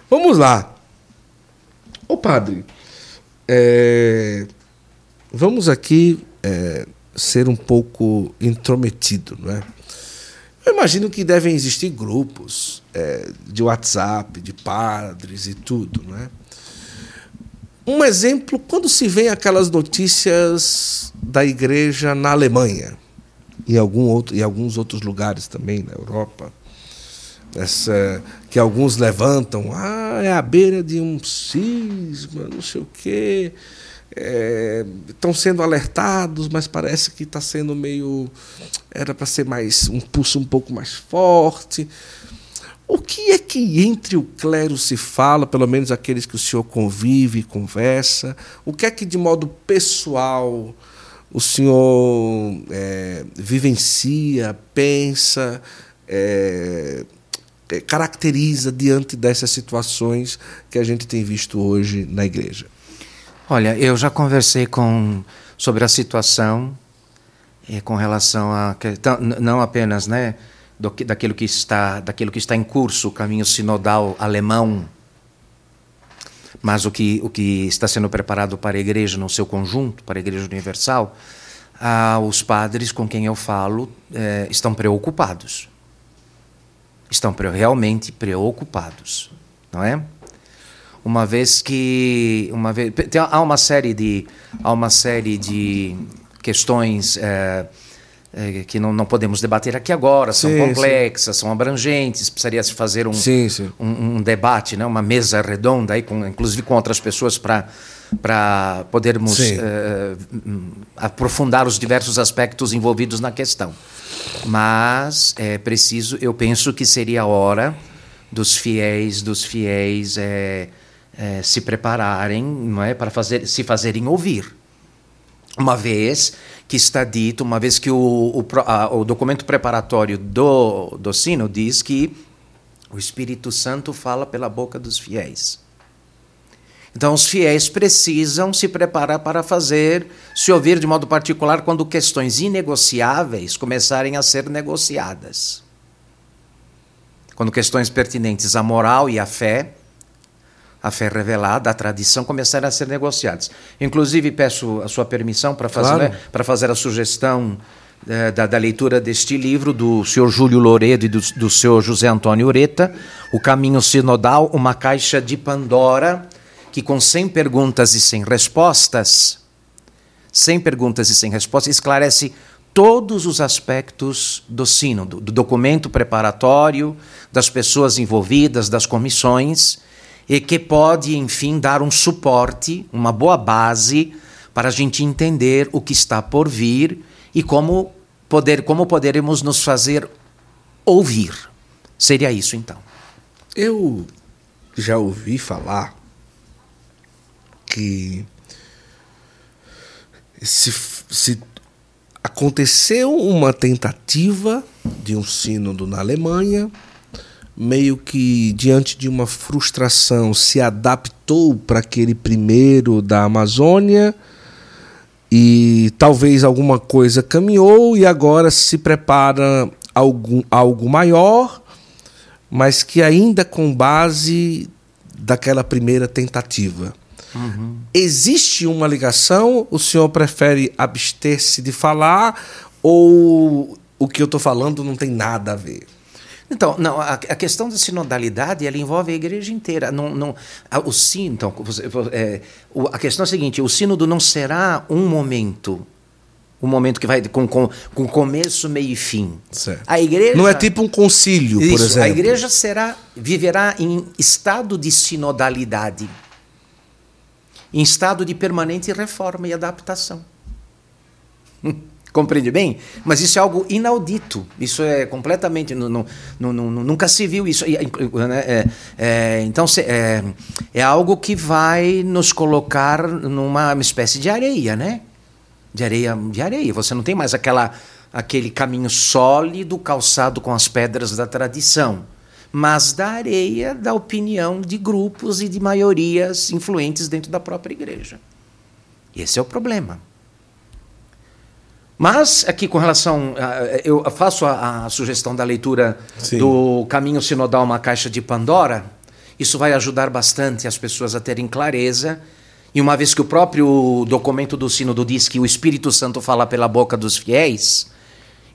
Vamos lá. Ô padre, é, vamos aqui é, ser um pouco intrometido, não é? Eu imagino que devem existir grupos é, de WhatsApp, de padres e tudo, não é? Um exemplo, quando se vê aquelas notícias da igreja na Alemanha, e algum outro, e alguns outros lugares também na Europa, essa, que alguns levantam, ah, é a beira de um cisma, não sei o quê, é, estão sendo alertados, mas parece que está sendo meio. Era para ser mais um pulso um pouco mais forte. O que é que entre o clero se fala, pelo menos aqueles que o senhor convive e conversa? O que é que de modo pessoal o senhor é, vivencia, pensa, é, é, caracteriza diante dessas situações que a gente tem visto hoje na igreja? Olha, eu já conversei com sobre a situação é, com relação a não apenas, né? Do, daquilo, que está, daquilo que está em curso, o caminho sinodal alemão, mas o que, o que está sendo preparado para a igreja no seu conjunto, para a igreja universal, ah, os padres com quem eu falo eh, estão preocupados. Estão pre realmente preocupados, não é? Uma vez que uma vez tem, há uma série de há uma série de questões eh, é, que não, não podemos debater aqui agora, são Sim, complexas, são abrangentes, precisaria se fazer um, Sim, sim. um, um debate, né? uma mesa redonda, aí com, inclusive com outras pessoas para para podermos Sim. hum, aprofundar os diversos aspectos envolvidos na questão. Mas é preciso, eu penso que seria a hora dos fiéis, dos fiéis eh, se prepararem, não é, para fazer, se fazerem ouvir. Uma vez que está dito, uma vez que o, o, a- o documento preparatório do, do sino diz que o Espírito Santo fala pela boca dos fiéis. Então, os fiéis precisam se preparar para fazer, se ouvir de modo particular quando questões inegociáveis começarem a ser negociadas. Quando questões pertinentes à moral e à fé, a fé revelada, a tradição começarem a ser negociadas. Inclusive, peço a sua permissão para fazer, Claro. né, para fazer a sugestão eh, da, da leitura deste livro do senhor Júlio Loredo e do, do senhor José Antônio Ureta, O Caminho Sinodal, uma caixa de Pandora, que com 100 perguntas e 100 respostas, 100 perguntas e 100 respostas, esclarece todos os aspectos do sínodo, do documento preparatório, das pessoas envolvidas, das comissões, e que pode, enfim, dar um suporte, uma boa base para a gente entender o que está por vir e como poder, como poderemos nos fazer ouvir. Seria isso então. Eu já ouvi falar que se, se aconteceu uma tentativa de um sínodo na Alemanha, meio que diante de uma frustração se adaptou para aquele primeiro da Amazônia e talvez alguma coisa caminhou e agora se prepara algum, algo maior, mas que ainda com base daquela primeira tentativa. Existe uma ligação? O senhor prefere abster-se de falar ou o que eu estou falando não tem nada a ver? Então, não, a, a questão da sinodalidade ela envolve a igreja inteira. Não, não, a, o sino, então, é, a questão é a seguinte: o sínodo não será um momento, um momento que vai com, com, com começo, meio e fim. Certo. A igreja Não é tipo um concílio, por Isso, exemplo. A igreja será, viverá em estado de sinodalidade, em estado de permanente reforma e adaptação. Compreende bem? Mas isso é algo inaudito. Isso é completamente. nu- nu- nu- nu- nunca se viu isso. Né, é- é, então, é, é algo que vai nos colocar numa espécie de areia, né? De areia, de areia. Você não tem mais aquela, aquele caminho sólido calçado com as pedras da tradição, mas da areia da opinião de grupos e de maiorias influentes dentro da própria igreja. Esse é o problema. Mas, aqui com relação. eu faço a, a sugestão da leitura Sim. do Caminho Sinodal, uma caixa de Pandora. Isso vai ajudar bastante as pessoas a terem clareza. E uma vez que o próprio documento do Sínodo diz que o Espírito Santo fala pela boca dos fiéis,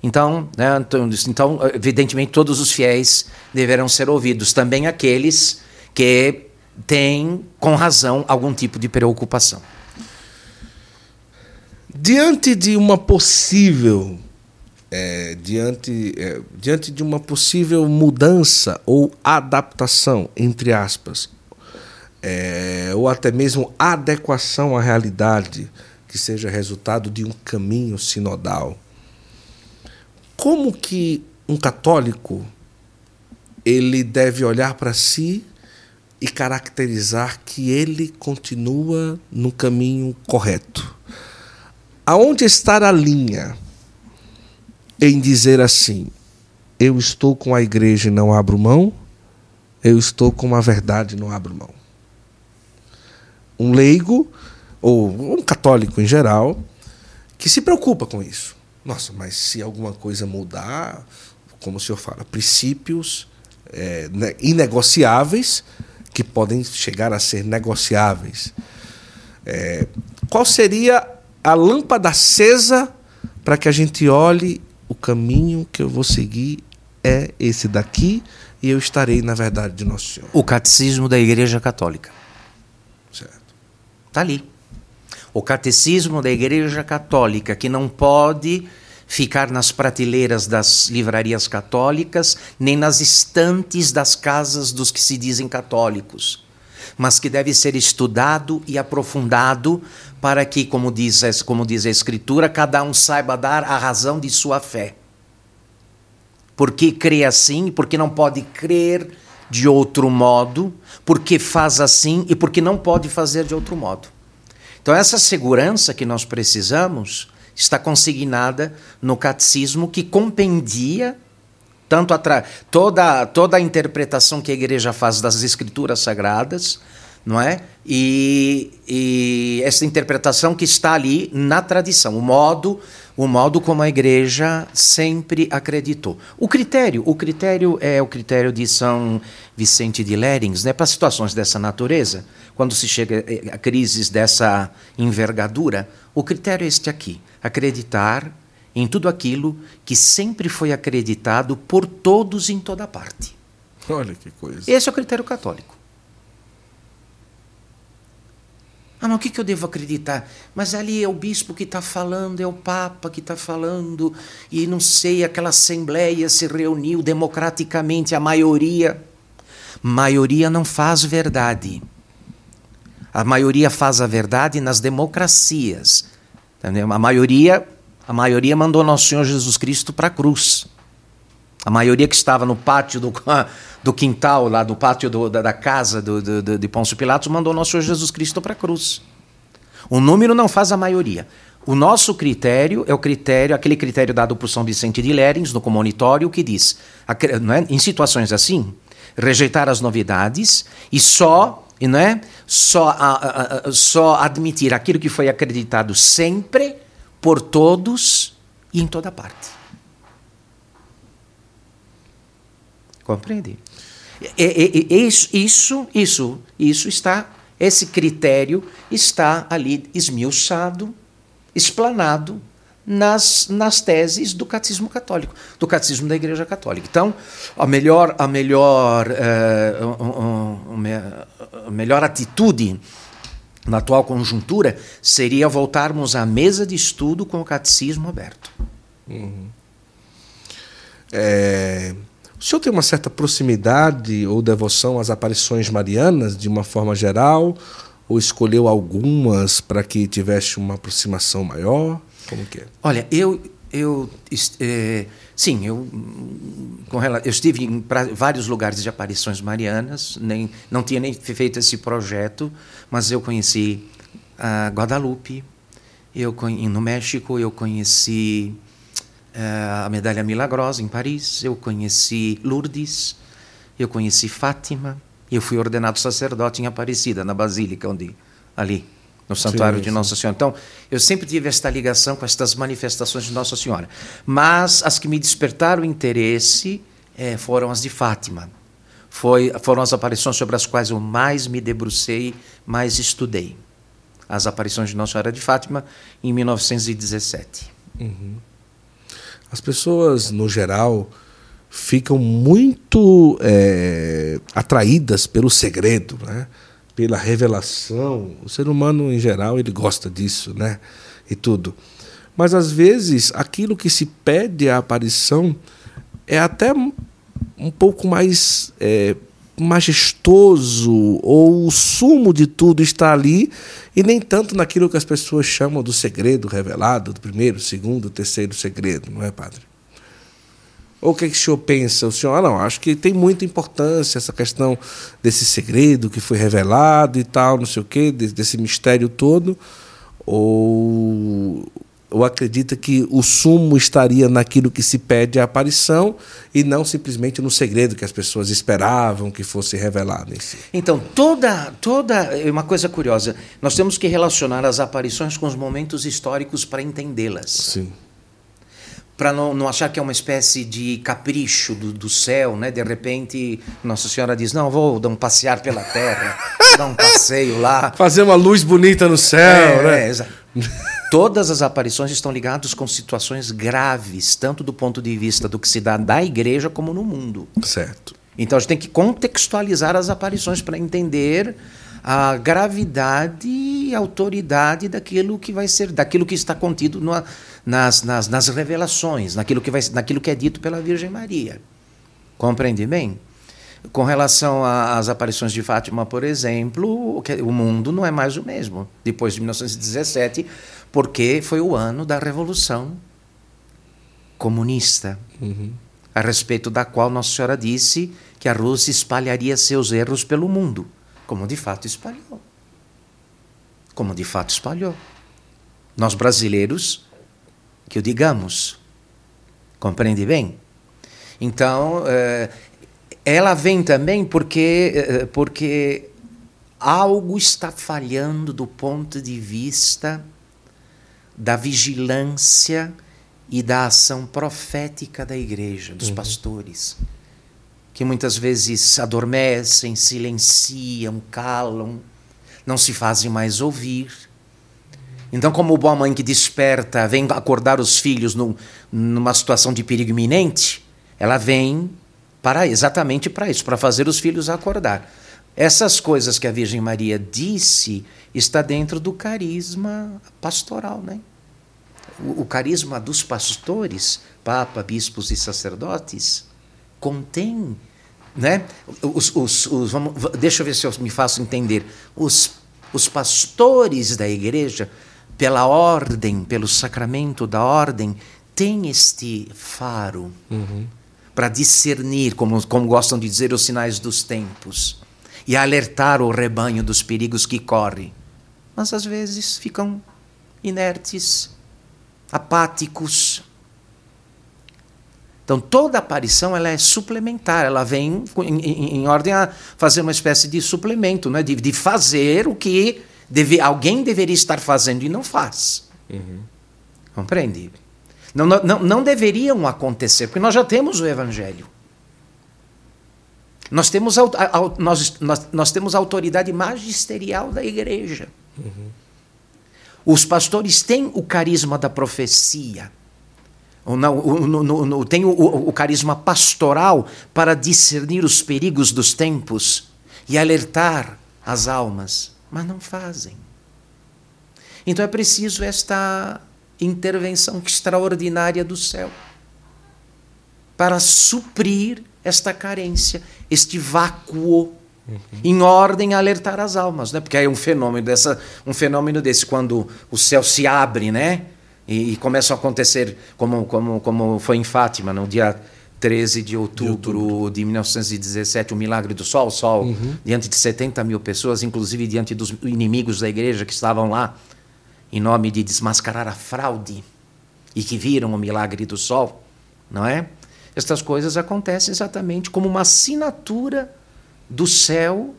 então, né, então, então, evidentemente, todos os fiéis deverão ser ouvidos, também aqueles que têm, com razão, algum tipo de preocupação. Diante de uma possível. é, diante, é, diante de uma possível mudança ou adaptação, entre aspas, é, ou até mesmo adequação à realidade, que seja resultado de um caminho sinodal. Como que um católico ele deve olhar para si e caracterizar que ele continua no caminho correto? Aonde estar a linha em dizer assim: eu estou com a igreja e não abro mão, eu estou com a verdade e não abro mão? Um leigo, ou um católico em geral, que se preocupa com isso. Nossa, mas se alguma coisa mudar, como o senhor fala, princípios é, ne- inegociáveis que podem chegar a ser negociáveis. É, qual seria a lâmpada acesa para que a gente olhe o caminho que eu vou seguir é esse daqui e eu estarei na verdade de Nosso Senhor. O Catecismo da Igreja Católica. Certo. Está ali. O Catecismo da Igreja Católica, que não pode ficar nas prateleiras das livrarias católicas, nem nas estantes das casas dos que se dizem católicos, mas que deve ser estudado e aprofundado para que, como diz, como diz a Escritura, cada um saiba dar a razão de sua fé. Porque crê assim, porque não pode crer de outro modo, porque faz assim e porque não pode fazer de outro modo. Então, essa segurança que nós precisamos está consignada no catecismo que compendia tanto toda, toda a interpretação que a igreja faz das escrituras sagradas, não é? E, e essa interpretação que está ali na tradição, o modo, o modo como a igreja sempre acreditou. O critério, o critério é o critério de São Vicente de Lérins, né, para situações dessa natureza, quando se chega a crises dessa envergadura, o critério é este aqui: acreditar em tudo aquilo que sempre foi acreditado por todos em toda parte. Olha que coisa. Esse é o critério católico. Ah, mas o que, que eu devo acreditar? Mas ali é o bispo que está falando, é o Papa que está falando, e não sei, aquela assembleia se reuniu democraticamente, a maioria. Maioria não faz verdade. A maioria faz a verdade nas democracias. Entendeu? A maioria, a maioria mandou nosso Senhor Jesus Cristo para a cruz. A maioria que estava no pátio do, do quintal, lá do pátio do, da, da, casa do, do, de Pôncio Pilatos, mandou nosso Senhor Jesus Cristo para a cruz. O número não faz a maioria. O nosso critério é o critério, aquele critério dado por São Vicente de Lérins no comonitório, que diz, é? em situações assim, rejeitar as novidades e só, não é? só, a, a, só admitir aquilo que foi acreditado sempre, por todos e em toda parte. Compreende? E, isso, isso, isso está, esse critério está ali esmiuçado, explanado nas, nas teses do catecismo católico, do catecismo da Igreja Católica. Então, a melhor, a melhor, uh, a melhor atitude na atual conjuntura seria voltarmos à mesa de estudo com o catecismo aberto. Uhum. É, o senhor tem uma certa proximidade ou devoção às aparições marianas, de uma forma geral, ou escolheu algumas para que tivesse uma aproximação maior? Como que é? Olha, eu, eu é, sim, eu, com eu estive em pra, vários lugares de aparições marianas, nem, não tinha nem feito esse projeto, mas eu conheci a Guadalupe, eu, no México eu conheci eh, a Medalha Milagrosa em Paris, eu conheci Lourdes, eu conheci Fátima, eu fui ordenado sacerdote em Aparecida, na Basílica, onde ali no santuário sim, de Nossa Senhora. Então, eu sempre tive esta ligação com estas manifestações de Nossa Senhora. Mas as que me despertaram interesse é, foram as de Fátima. Foi, foram as aparições sobre as quais eu mais me debrucei, mais estudei. As aparições de Nossa Senhora de Fátima em 1917. Uhum. As pessoas, no geral, ficam muito é, atraídas pelo segredo, né? Pela revelação. O ser humano, em geral, ele gosta disso, né? E tudo. Mas, às vezes, aquilo que se pede à aparição é até um pouco mais é, majestoso ou o sumo de tudo está ali e nem tanto naquilo que as pessoas chamam do segredo revelado, do primeiro, segundo, terceiro segredo, não é, padre? Ou o que, é que o senhor pensa? O senhor, ah, não, acho que tem muita importância essa questão desse segredo que foi revelado e tal, não sei o quê, desse mistério todo. Ou ou acredita que o sumo estaria naquilo que se pede a aparição e não simplesmente no segredo que as pessoas esperavam que fosse revelado em si. Então, toda toda é uma coisa curiosa, nós temos que relacionar as aparições com os momentos históricos para entendê-las. Sim. Para não, não achar que é uma espécie de capricho do, do céu, né? De repente, Nossa Senhora diz: Não, vou dar um passear pela terra, dar um passeio lá. Fazer uma luz bonita no céu, é, né? É, exato. Todas as aparições estão ligadas com situações graves, tanto do ponto de vista do que se dá da igreja como no mundo. Certo. Então a gente tem que contextualizar as aparições para entender a gravidade e autoridade daquilo que vai ser, daquilo que está contido nas, nas, nas revelações, naquilo que, vai, naquilo que é dito pela Virgem Maria. Compreende bem? Com relação às aparições de Fátima, por exemplo, o mundo não é mais o mesmo depois de 1917, porque foi o ano da Revolução Comunista, uhum. a respeito da qual Nossa Senhora disse que a Rússia espalharia seus erros pelo mundo, como de fato espalhou. Como de fato espalhou. Nós brasileiros, que o digamos, compreende bem? Então, eh, ela vem também porque, eh, porque algo está falhando do ponto de vista da vigilância e da ação profética da igreja, dos uhum. pastores, que muitas vezes adormecem, silenciam, calam, não se fazem mais ouvir. Então, como boa mãe que desperta, vem acordar os filhos num, numa situação de perigo iminente, ela vem para exatamente para isso, para fazer os filhos acordar. Essas coisas que a Virgem Maria disse está dentro do carisma pastoral, né? O, o carisma dos pastores, papa, bispos e sacerdotes, contém, né? Os, os, os vamos, deixa eu ver se eu me faço entender. Os, os pastores da igreja, pela ordem, pelo sacramento da ordem, têm este faro. Uhum para discernir, como, como gostam de dizer, os sinais dos tempos e alertar o rebanho dos perigos que corre. Mas às vezes ficam inertes, apáticos. Então toda aparição ela é suplementar, ela vem em, em, em ordem a fazer uma espécie de suplemento, né? de, de fazer o que deve, alguém deveria estar fazendo e não faz. Uhum. Compreende? Não, não, não deveriam acontecer, porque nós já temos o Evangelho. Nós temos, a, a, a, nós, nós, nós temos a autoridade magisterial da igreja. Uhum. Os pastores têm o carisma da profecia. Não, o, no, no, tem o, o, o carisma pastoral para discernir os perigos dos tempos e alertar as almas, mas não fazem. Então é preciso esta intervenção extraordinária do céu para suprir esta carência, este vácuo, uhum. em ordem a alertar as almas, né? Porque é um fenômeno dessa, um fenômeno desse quando o céu se abre, né? E, e começam a acontecer como como como foi em Fátima no dia 13 de outubro, de outubro, de 1917, o milagre do sol, o sol uhum. diante de 70 mil pessoas, inclusive diante dos inimigos da igreja que estavam lá, em nome de desmascarar a fraude e que viram o milagre do sol, não é? Estas coisas acontecem exatamente como uma assinatura do céu,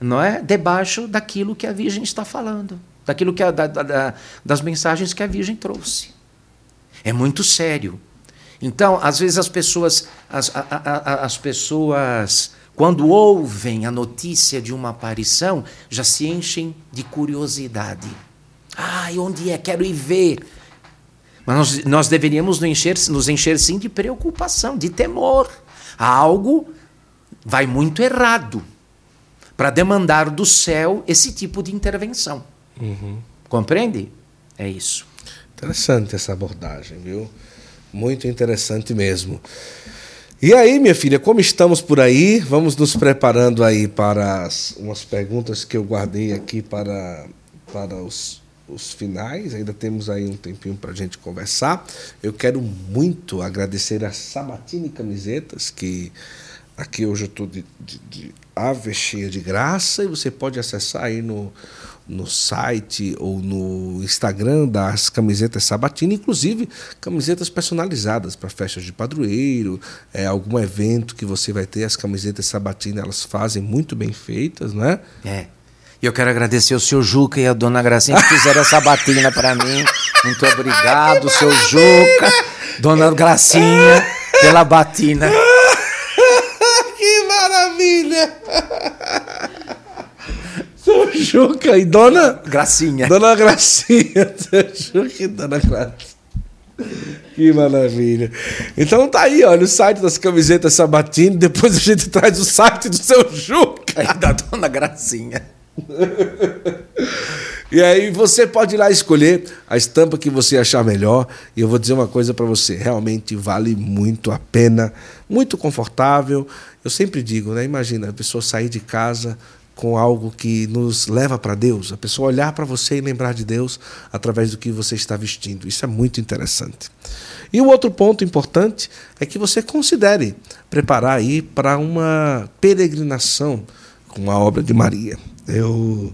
não é? Debaixo daquilo que a Virgem está falando, daquilo que a, da, da, das mensagens que a Virgem trouxe. É muito sério. Então, às vezes as pessoas, as, a, a, as pessoas, quando ouvem a notícia de uma aparição, já se enchem de curiosidade. Ai, onde é? Quero ir ver. Mas nós, nós deveríamos nos encher, nos encher sim de preocupação, de temor. Algo vai muito errado para demandar do céu esse tipo de intervenção. Uhum. Compreende? É isso. Interessante essa abordagem, viu? Muito interessante mesmo. E aí, minha filha, como estamos por aí, vamos nos preparando aí para as, umas perguntas que eu guardei aqui para, para os os finais, ainda temos aí um tempinho para a gente conversar. Eu quero muito agradecer a Sabatini Camisetas, que aqui hoje eu estou de, de, de ave cheia de graça e você pode acessar aí no, no site ou no Instagram das camisetas Sabatini, inclusive camisetas personalizadas para festas de padroeiro, é, algum evento que você vai ter, as camisetas Sabatini elas fazem muito bem feitas, né? É. E eu quero agradecer ao seu Juca e a dona Gracinha que fizeram essa batina para mim. Muito obrigado, seu Juca, dona Gracinha, pela batina. que maravilha! Seu Juca e dona Gracinha. Dona Gracinha, seu Juca e dona Gracinha. Que maravilha. Então tá aí, olha, o site das camisetas Sabatini. Depois a gente traz o site do seu Juca. E da dona Gracinha. e aí você pode ir lá escolher a estampa que você achar melhor. E eu vou dizer uma coisa para você, realmente vale muito a pena, muito confortável. Eu sempre digo, né? Imagina a pessoa sair de casa com algo que nos leva para Deus, a pessoa olhar para você e lembrar de Deus através do que você está vestindo. Isso é muito interessante. E o outro ponto importante é que você considere preparar aí para uma peregrinação com a obra de Maria. Eu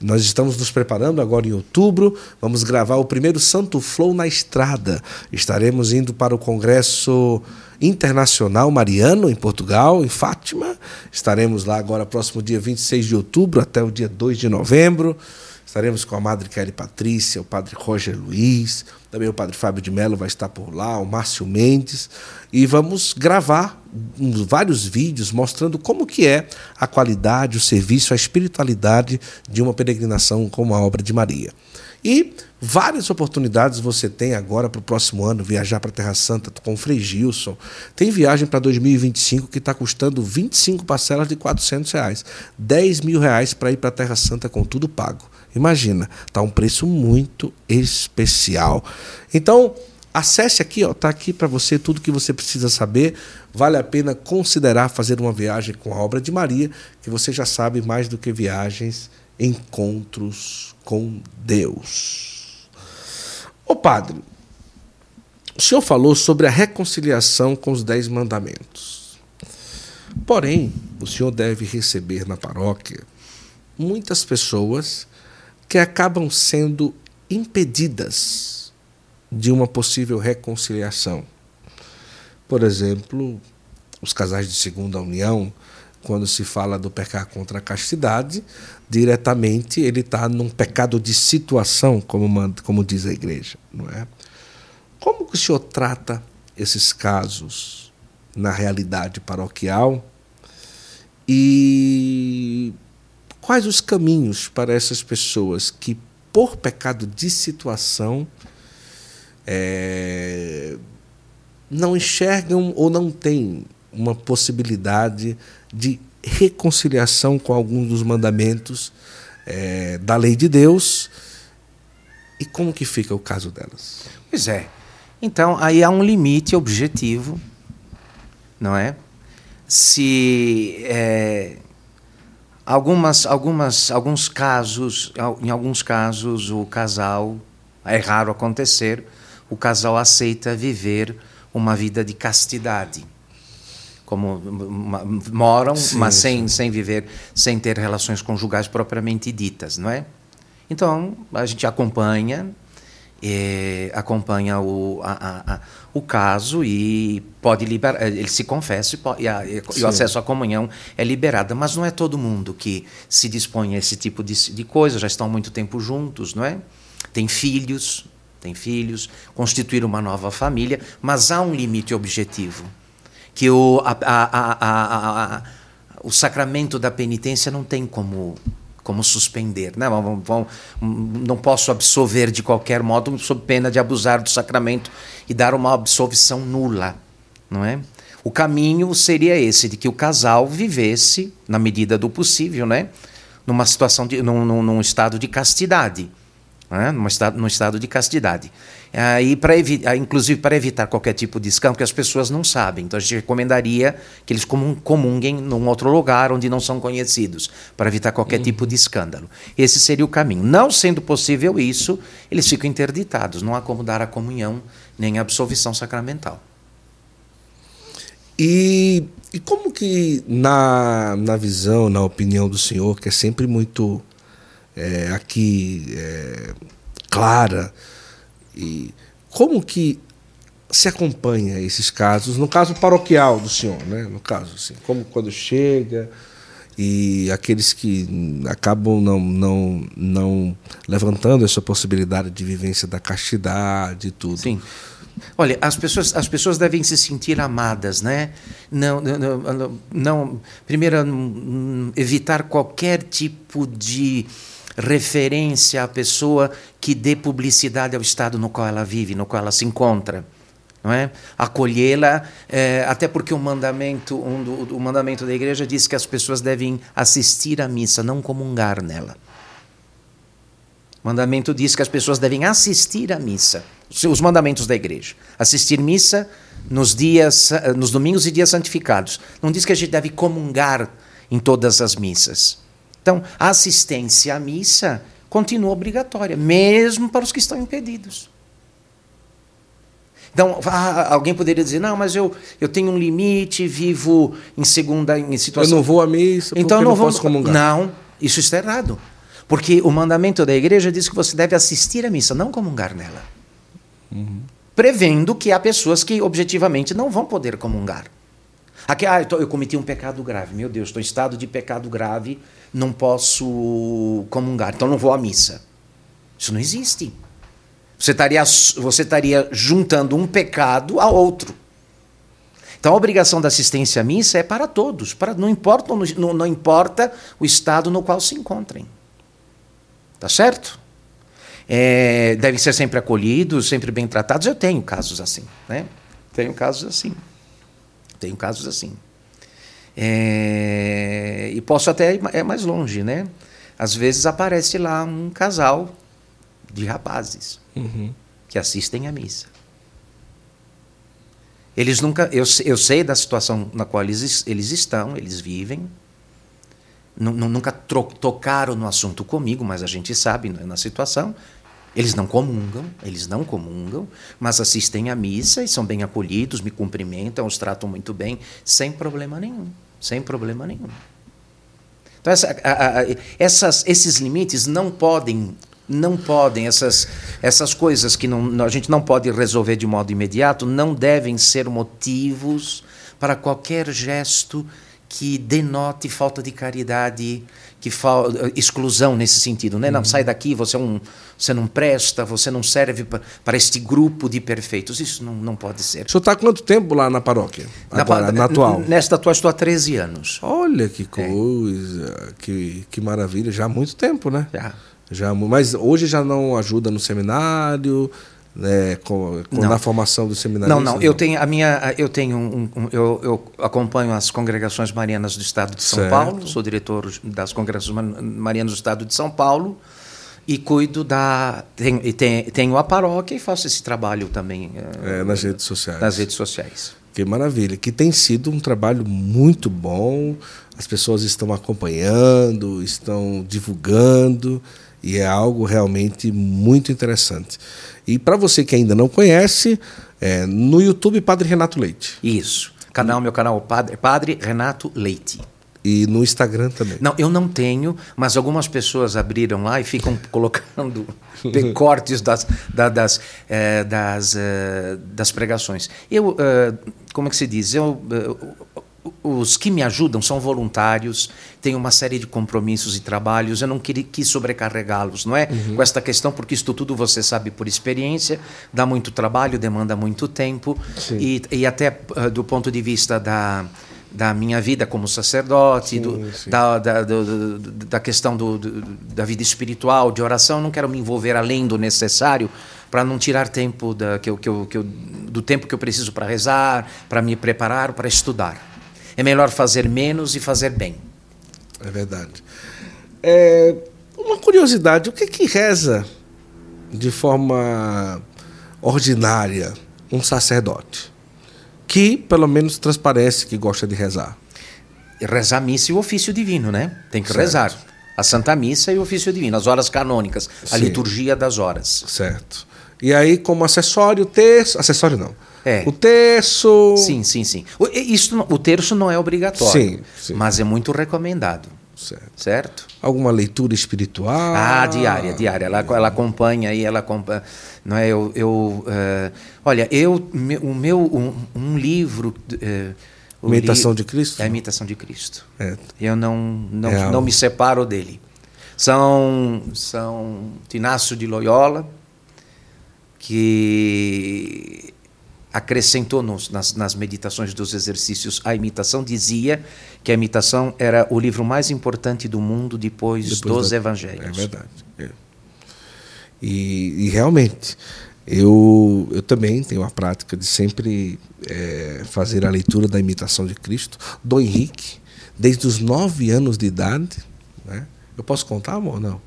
nós estamos nos preparando agora em outubro. Vamos gravar o primeiro Santo Flow na estrada. Estaremos indo para o Congresso Internacional Mariano, em Portugal, em Fátima. Estaremos lá agora, próximo dia 26 de outubro até o dia 2 de novembro. Estaremos com a Madre Kelly Patrícia, o Padre Roger Luiz, também o Padre Fábio de Mello vai estar por lá, o Márcio Mendes, e vamos gravar vários vídeos mostrando como que é a qualidade, o serviço, a espiritualidade de uma peregrinação como a obra de Maria. E várias oportunidades você tem agora para o próximo ano viajar para a Terra Santa com o Frei Gilson. Tem viagem para 2025 que está custando 25 parcelas de 400 reais. 10 mil reais para ir para a Terra Santa com tudo pago. Imagina, está um preço muito especial. Então, acesse aqui, está aqui para você tudo que você precisa saber. Vale a pena considerar fazer uma viagem com a obra de Maria, que você já sabe mais do que viagens, encontros com Deus. Ô padre, o senhor falou sobre a reconciliação com os dez mandamentos. Porém, o senhor deve receber na paróquia muitas pessoas que acabam sendo impedidas de uma possível reconciliação. Por exemplo, os casais de segunda união, quando se fala do pecar contra a castidade, diretamente ele está num pecado de situação, como, como diz a igreja, não é? Como que o senhor trata esses casos na realidade paroquial? E Quais os caminhos para essas pessoas que, por pecado de situação, é, não enxergam ou não têm uma possibilidade de reconciliação com alguns dos mandamentos é, da lei de Deus? E como que fica o caso delas? Pois é. Então, aí há um limite objetivo, não é? Se é, Algumas, algumas, alguns casos, em alguns casos, o casal, é raro acontecer, o casal aceita viver uma vida de castidade. Como moram, sim, mas sem, sem viver, sem ter relações conjugais propriamente ditas, não é? Então, a gente acompanha, é, acompanha o, a, a, o caso e pode liberar, eh, ele se confessa e, pode, e, a, e o acesso à comunhão é liberado. Mas não é todo mundo que se dispõe a esse tipo de, de coisa, já estão muito tempo juntos, não é? Tem filhos, tem filhos, constituir uma nova família, mas há um limite objetivo, que o, a, a, a, o sacramento da penitência não tem como como suspender. Né? não posso absolver de qualquer modo sob pena de abusar do sacramento e dar uma absolvição nula. Não é? O caminho seria esse, de que o casal vivesse, na medida do possível, né? numa situação de, num, num, num estado de castidade né? num, estado, num estado de castidade. Aí, para inclusive para evitar qualquer tipo de escândalo, que as pessoas não sabem. Então a gente recomendaria que eles comunguem num outro lugar onde não são conhecidos, para evitar qualquer uhum. tipo de escândalo. Esse seria o caminho. Não sendo possível isso, eles ficam interditados. Não há como dar a comunhão nem a absolvição sacramental. E, e como que, na, na visão, na opinião do senhor, que é sempre muito é, aqui é, clara. E como que se acompanha esses casos, no caso paroquial do senhor, né? no caso, assim, como quando chega e aqueles que acabam não, não, não levantando essa possibilidade de vivência da castidade e tudo. Sim. Olha, as pessoas, as pessoas devem se sentir amadas, né? Não, não, não, não primeiro, evitar qualquer tipo de referência à pessoa que dê publicidade ao estado no qual ela vive, no qual ela se encontra. não é? Acolhê-la, é, até porque o mandamento, um o mandamento da igreja diz que as pessoas devem assistir à missa, não comungar nela. O mandamento diz que as pessoas devem assistir à missa. Os mandamentos da igreja. Assistir missa nos dias, nos domingos e dias santificados. Não diz que a gente deve comungar em todas as missas. Então, a assistência à missa continua obrigatória, mesmo para os que estão impedidos. Então, ah, alguém poderia dizer, não, mas eu, eu tenho um limite, vivo em segunda em situação. Eu não vou à missa, então eu não, não posso comungar. Não, isso está errado. Porque o mandamento da igreja diz que você deve assistir à missa, não comungar nela. Uhum. Prevendo que há pessoas que objetivamente não vão poder comungar. Aqui, ah, eu, tô, eu cometi um pecado grave. Meu Deus, estou em estado de pecado grave, não posso comungar, então não vou à missa. Isso não existe. Você estaria, você estaria juntando um pecado a outro. Então a obrigação da assistência à missa é para todos, para, não, importa, não, não importa o estado no qual se encontrem. Tá certo? É, devem ser sempre acolhidos, sempre bem tratados. Eu tenho casos assim, né? Tenho casos assim. Tenho casos assim. É, e posso até ir é mais longe, né? Às vezes aparece lá um casal de rapazes uhum. que assistem à missa. Eles nunca, eu, eu sei da situação na qual eles, eles estão, eles vivem. Nunca tocaram no assunto comigo, mas a gente sabe né, na situação. Eles não comungam, eles não comungam, mas assistem à missa e são bem acolhidos, me cumprimentam, os tratam muito bem, sem problema nenhum, sem problema nenhum. Então essa, a, a, essas, esses limites não podem não podem, essas, essas coisas que não, a gente não pode resolver de modo imediato, não devem ser motivos para qualquer gesto que denote falta de caridade, que fa exclusão nesse sentido, né? Não uhum. sai daqui, você é um, você não presta, você não serve para este grupo de perfeitos. Isso não, não pode ser. O senhor está há quanto tempo lá na paróquia? Na, Agora, na atual? Nesta atual estou há 13 anos. Olha que é. coisa, é. que, que maravilha, já há muito tempo, né? Já. Já, mas hoje já não ajuda no seminário, né, com, com na formação do seminário. Não, não. Eu tenho a minha, eu tenho um, um, eu, eu, acompanho as congregações marianas do Estado de São certo. Paulo. Sou diretor das congregações marianas do Estado de São Paulo e cuido da tenho, tenho, tenho a paróquia e faço esse trabalho também é, nas redes sociais. Nas redes sociais. Que maravilha, que tem sido um trabalho muito bom. As pessoas estão acompanhando, estão divulgando. E é algo realmente muito interessante. E para você que ainda não conhece, é, no YouTube Padre Renato Leite. Isso. Canal, meu canal Padre, Padre Renato Leite. E no Instagram também. Não, eu não tenho, mas algumas pessoas abriram lá e ficam colocando cortes das, das, é, das, é, das pregações. Eu, é, como é que se diz? Eu, os que me ajudam são voluntários, têm uma série de compromissos e trabalhos. Eu não quis sobrecarregá-los, não é? Uhum. Com esta questão, porque isso tudo você sabe por experiência, dá muito trabalho, demanda muito tempo. E, e, até uh, do ponto de vista da, da minha vida como sacerdote, sim, do, sim. Da, da, do, da questão do, da vida espiritual, de oração, não quero me envolver além do necessário para não tirar tempo da, que eu, que eu, que eu, do tempo que eu preciso para rezar, para me preparar, para estudar. É melhor fazer menos e fazer bem. É verdade. É, uma curiosidade: o que, que reza de forma ordinária um sacerdote? Que, pelo menos, transparece que gosta de rezar. Rezar a missa e o ofício divino, né? Tem que certo. rezar. A Santa Missa e o ofício divino, as horas canônicas, a Sim. liturgia das horas. Certo. E aí, como acessório, terço. Acessório não é. O terço. Sim, sim, sim. O, isso, o terço não é obrigatório, sim, sim. mas é muito recomendado. Certo. certo. Alguma leitura espiritual? Ah, diária, diária. Ela, ela acompanha aí, ela acompanha. Não é? Eu, eu uh, olha, eu o meu um, um livro. Uh, imitação li, de Cristo? É a imitação de Cristo. É. Eu não não, é não me separo dele. São são Tinácio de Loyola que acrescentou nos, nas, nas, meditações dos exercícios a imitação, dizia que a imitação era o livro mais importante do mundo depois, depois dos da... evangelhos. É verdade. É. E, e, realmente, Eu, eu também tenho a prática de sempre é, fazer a leitura da imitação de Cristo. Dom Henrique, desde os nove anos de idade, né? eu posso contar, amor? Não.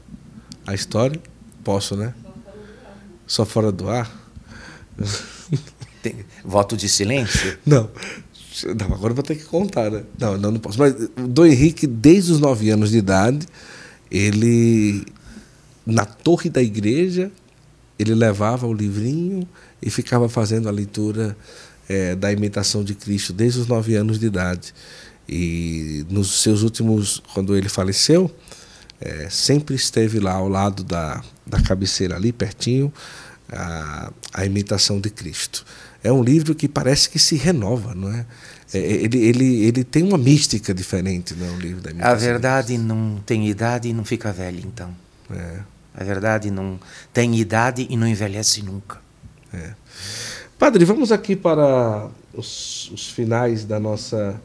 A história? Posso, né? Só fora do ar? Tem, voto de silêncio? Não. Não, agora vou ter que contar, né? Não, não, não posso. Mas o Dom Henrique, desde os nove anos de idade, ele, na torre da igreja, ele levava o livrinho e ficava fazendo a leitura é, da imitação de Cristo desde os nove anos de idade. E nos seus últimos, quando ele faleceu, é, sempre esteve lá ao lado da, da cabeceira, ali pertinho, a, a imitação de Cristo. É um livro que parece que se renova, não é? é ele, ele, ele tem uma mística diferente, não é? O livro da. A verdade não tem idade e não fica velha, então. É. A verdade não tem idade e não envelhece nunca. É. Padre, vamos aqui para os, os finais da nossa,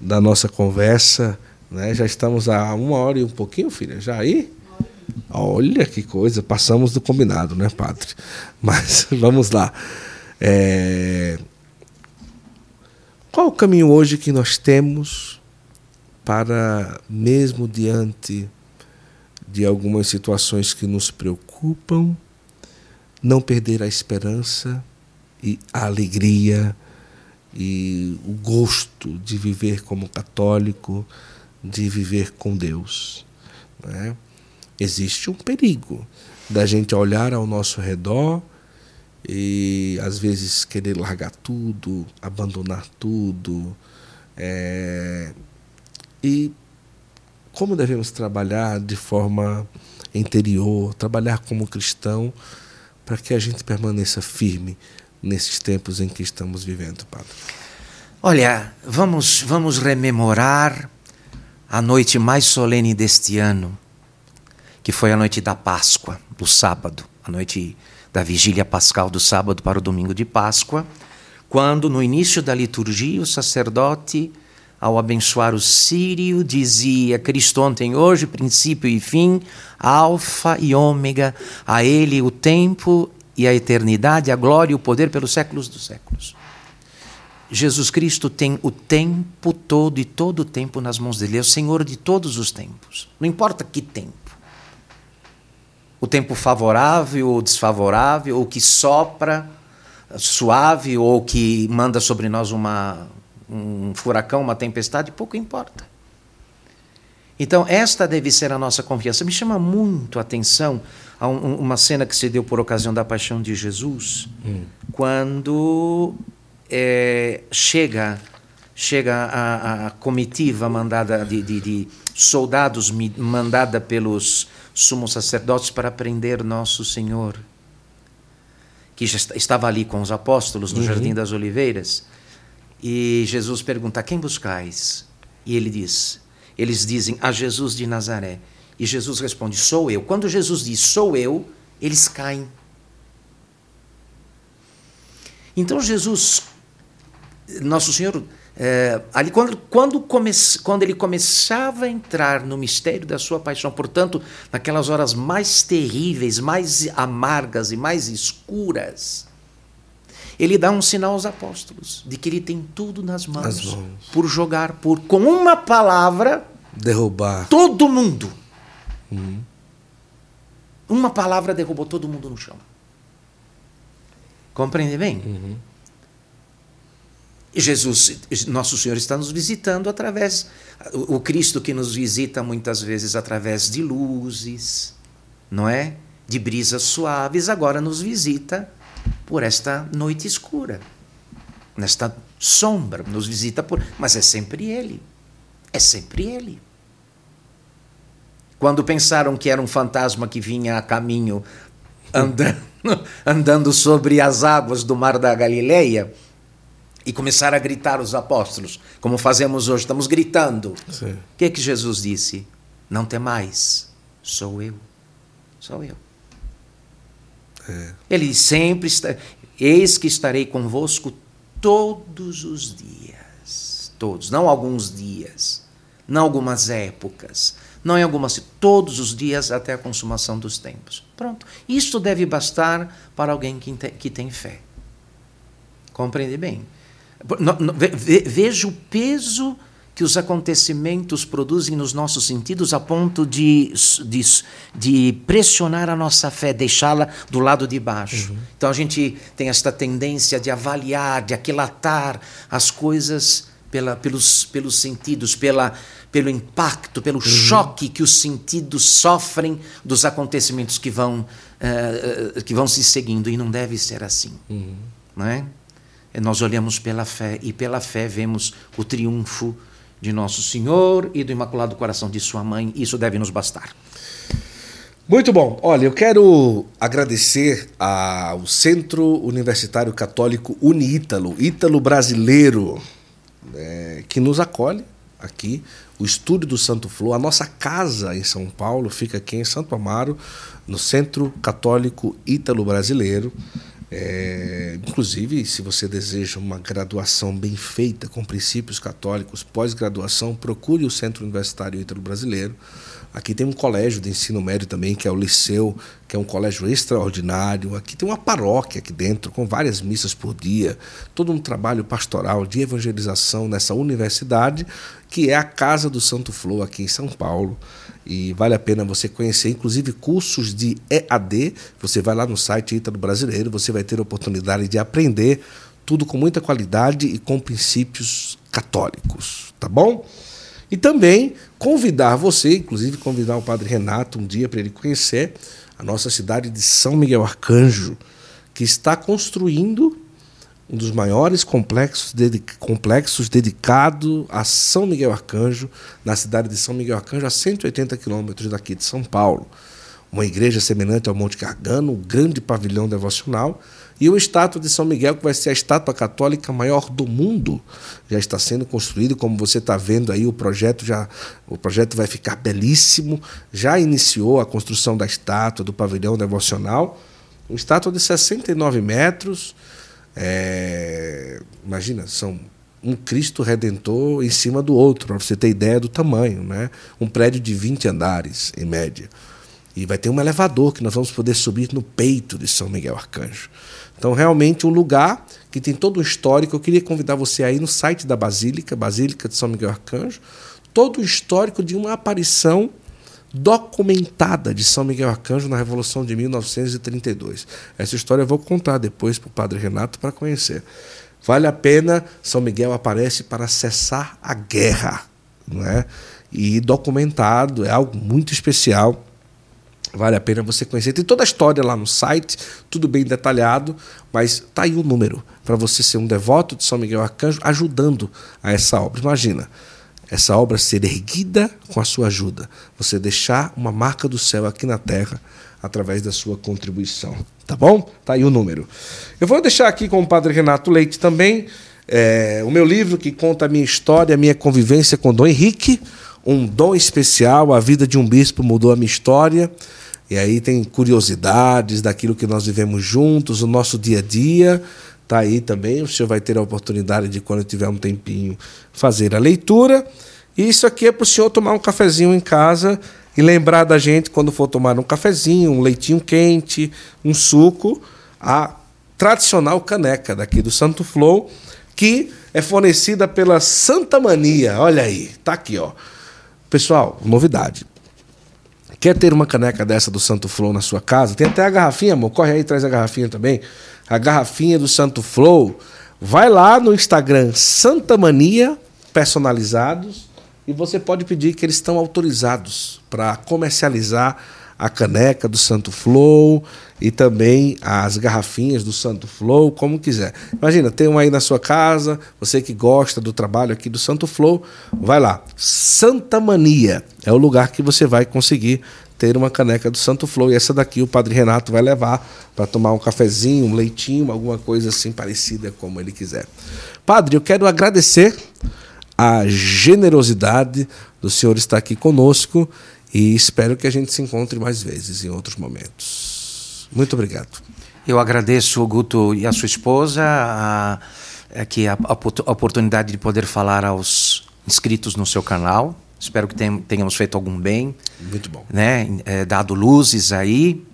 da nossa conversa. Né? Já estamos a uma hora e um pouquinho, filha. Já aí? Olha que coisa, passamos do combinado, né, padre? Mas vamos lá. É... Qual o caminho hoje que nós temos para, mesmo diante de algumas situações que nos preocupam, não perder a esperança e a alegria e o gosto de viver como católico, de viver com Deus. Né? Existe um perigo da gente olhar ao nosso redor e às vezes querer largar tudo, abandonar tudo. É... E como devemos trabalhar de forma interior, trabalhar como cristão, para que a gente permaneça firme nesses tempos em que estamos vivendo, Padre? Olha, vamos, vamos rememorar a noite mais solene deste ano, que foi a noite da Páscoa, do sábado, a noite da vigília pascal do sábado para o domingo de Páscoa, quando no início da liturgia o sacerdote, ao abençoar o sírio, dizia: Cristo ontem, hoje, princípio e fim, Alfa e Ômega, a Ele o tempo e a eternidade, a glória e o poder pelos séculos dos séculos. Jesus Cristo tem o tempo todo e todo o tempo nas mãos dele. É o Senhor de todos os tempos. Não importa que tempo. O tempo favorável ou desfavorável, ou que sopra suave, ou que manda sobre nós uma, um furacão, uma tempestade, pouco importa. Então, esta deve ser a nossa confiança. Me chama muito a atenção uma cena que se deu por ocasião da paixão de Jesus, hum. quando é, chega chega a, a, comitiva mandada de, de, de, soldados mandada pelos sumos sacerdotes para prender nosso Senhor, que já estava ali com os apóstolos no uhum. Jardim das Oliveiras, e Jesus pergunta: quem buscais? E ele diz: eles dizem a Jesus de Nazaré. E Jesus responde: sou eu. Quando Jesus diz sou eu, eles caem. Então Jesus nosso Senhor, é, ali quando, quando, come, quando ele começava a entrar no mistério da sua paixão, portanto, naquelas horas mais terríveis, mais amargas e mais escuras, ele dá um sinal aos apóstolos de que ele tem tudo nas mãos, mãos. por jogar, por com uma palavra derrubar todo mundo. Uhum. Uma palavra derrubou todo mundo no chão. Compreende bem? Uhum. Jesus, nosso Senhor está nos visitando através, o Cristo que nos visita muitas vezes através de luzes, não é? De brisas suaves, agora nos visita por esta noite escura, nesta sombra, nos visita por. Mas é sempre Ele. É sempre Ele. Quando pensaram que era um fantasma que vinha a caminho andando, andando sobre as águas do mar da Galileia, e começar a gritar os apóstolos, como fazemos hoje, estamos gritando. O que é que Jesus disse? Não temais, sou eu. Sou eu. É. Ele sempre está. Eis que estarei convosco todos os dias. Todos, não alguns dias, não algumas épocas, não em algumas, todos os dias até a consumação dos tempos. Pronto. Isto deve bastar para alguém que tem, que tem fé. Compreende bem? Veja o peso que os acontecimentos produzem nos nossos sentidos a ponto de, de, de pressionar a nossa fé, deixá-la do lado de baixo. Uhum. Então a gente tem esta tendência de avaliar, de aquilatar as coisas pela, pelos, pelos sentidos, pela, pelo impacto, pelo uhum. choque que os sentidos sofrem dos acontecimentos que vão, uh, que vão se seguindo. E não deve ser assim. Uhum. Não é? Nós olhamos pela fé e pela fé vemos o triunfo de Nosso Senhor e do Imaculado Coração de Sua Mãe. Isso deve nos bastar. Muito bom. Olha, eu quero agradecer ao Centro Universitário Católico Unítalo, Ítalo Brasileiro, é, que nos acolhe aqui. O Estúdio do Santo Flor, a nossa casa em São Paulo, fica aqui em Santo Amaro, no Centro Católico Ítalo Brasileiro. É, inclusive, se você deseja uma graduação bem feita com princípios católicos, pós-graduação, procure o Centro Universitário Ítalo Brasileiro. Aqui tem um colégio de ensino médio também, que é o Liceu, que é um colégio extraordinário. Aqui tem uma paróquia aqui dentro, com várias missas por dia, todo um trabalho pastoral de evangelização nessa universidade, que é a Casa do Santo Flor, aqui em São Paulo e vale a pena você conhecer, inclusive cursos de EAD. Você vai lá no site Ítalo Brasileiro, você vai ter a oportunidade de aprender tudo com muita qualidade e com princípios católicos, tá bom? E também convidar você, inclusive convidar o Padre Renato um dia para ele conhecer a nossa cidade de São Miguel Arcanjo, que está construindo um dos maiores complexos, complexos dedicado a São Miguel Arcanjo, na cidade de São Miguel Arcanjo, a 180 quilômetros daqui de São Paulo. Uma igreja semelhante ao Monte Gargano, um grande pavilhão devocional, e o estátua de São Miguel, que vai ser a estátua católica maior do mundo, já está sendo construído, como você está vendo aí, o projeto já o projeto vai ficar belíssimo, já iniciou a construção da estátua do pavilhão devocional, uma estátua de 69 metros, é, imagina, são um Cristo Redentor em cima do outro, para você ter ideia do tamanho. Né? Um prédio de 20 andares, em média. E vai ter um elevador que nós vamos poder subir no peito de São Miguel Arcanjo. Então, realmente, um lugar que tem todo o histórico. Eu queria convidar você aí no site da Basílica, Basílica de São Miguel Arcanjo, todo o histórico de uma aparição documentada de São Miguel Arcanjo na Revolução de 1932. Essa história eu vou contar depois para o Padre Renato para conhecer. Vale a pena, São Miguel aparece para cessar a guerra, não é? E documentado, é algo muito especial. Vale a pena você conhecer. Tem toda a história lá no site, tudo bem detalhado, mas tá aí o número para você ser um devoto de São Miguel Arcanjo ajudando a essa obra. Imagina, essa obra ser erguida com a sua ajuda, você deixar uma marca do céu aqui na terra através da sua contribuição. Tá bom? Tá aí o número. Eu vou deixar aqui com o Padre Renato Leite também é, o meu livro que conta a minha história, a minha convivência com Dom Henrique, um dom especial, a vida de um bispo mudou a minha história. E aí tem curiosidades daquilo que nós vivemos juntos, o nosso dia a dia. Está aí também, o senhor vai ter a oportunidade de, quando tiver um tempinho, fazer a leitura. E isso aqui é para o senhor tomar um cafezinho em casa e lembrar da gente quando for tomar um cafezinho, um leitinho quente, um suco, a tradicional caneca daqui do Santo Flow, que é fornecida pela Santa Mania. Olha aí, tá aqui, ó. Pessoal, novidade. Quer ter uma caneca dessa do Santo Flow na sua casa? Tem até a garrafinha, amor. Corre aí, traz a garrafinha também a garrafinha do Santo Flow, vai lá no Instagram Santa Mania Personalizados e você pode pedir que eles estão autorizados para comercializar a caneca do Santo Flow e também as garrafinhas do Santo Flow, como quiser. Imagina, tem uma aí na sua casa, você que gosta do trabalho aqui do Santo Flow, vai lá. Santa Mania é o lugar que você vai conseguir ter uma caneca do Santo Flow. E essa daqui o Padre Renato vai levar para tomar um cafezinho, um leitinho, alguma coisa assim parecida como ele quiser. Padre, eu quero agradecer a generosidade do senhor estar aqui conosco e espero que a gente se encontre mais vezes em outros momentos. Muito obrigado. Eu agradeço o Guto e a sua esposa aqui a, a, a oportunidade de poder falar aos inscritos no seu canal Espero que tenhamos feito algum bem. Muito bom. Né? É, dado luzes aí.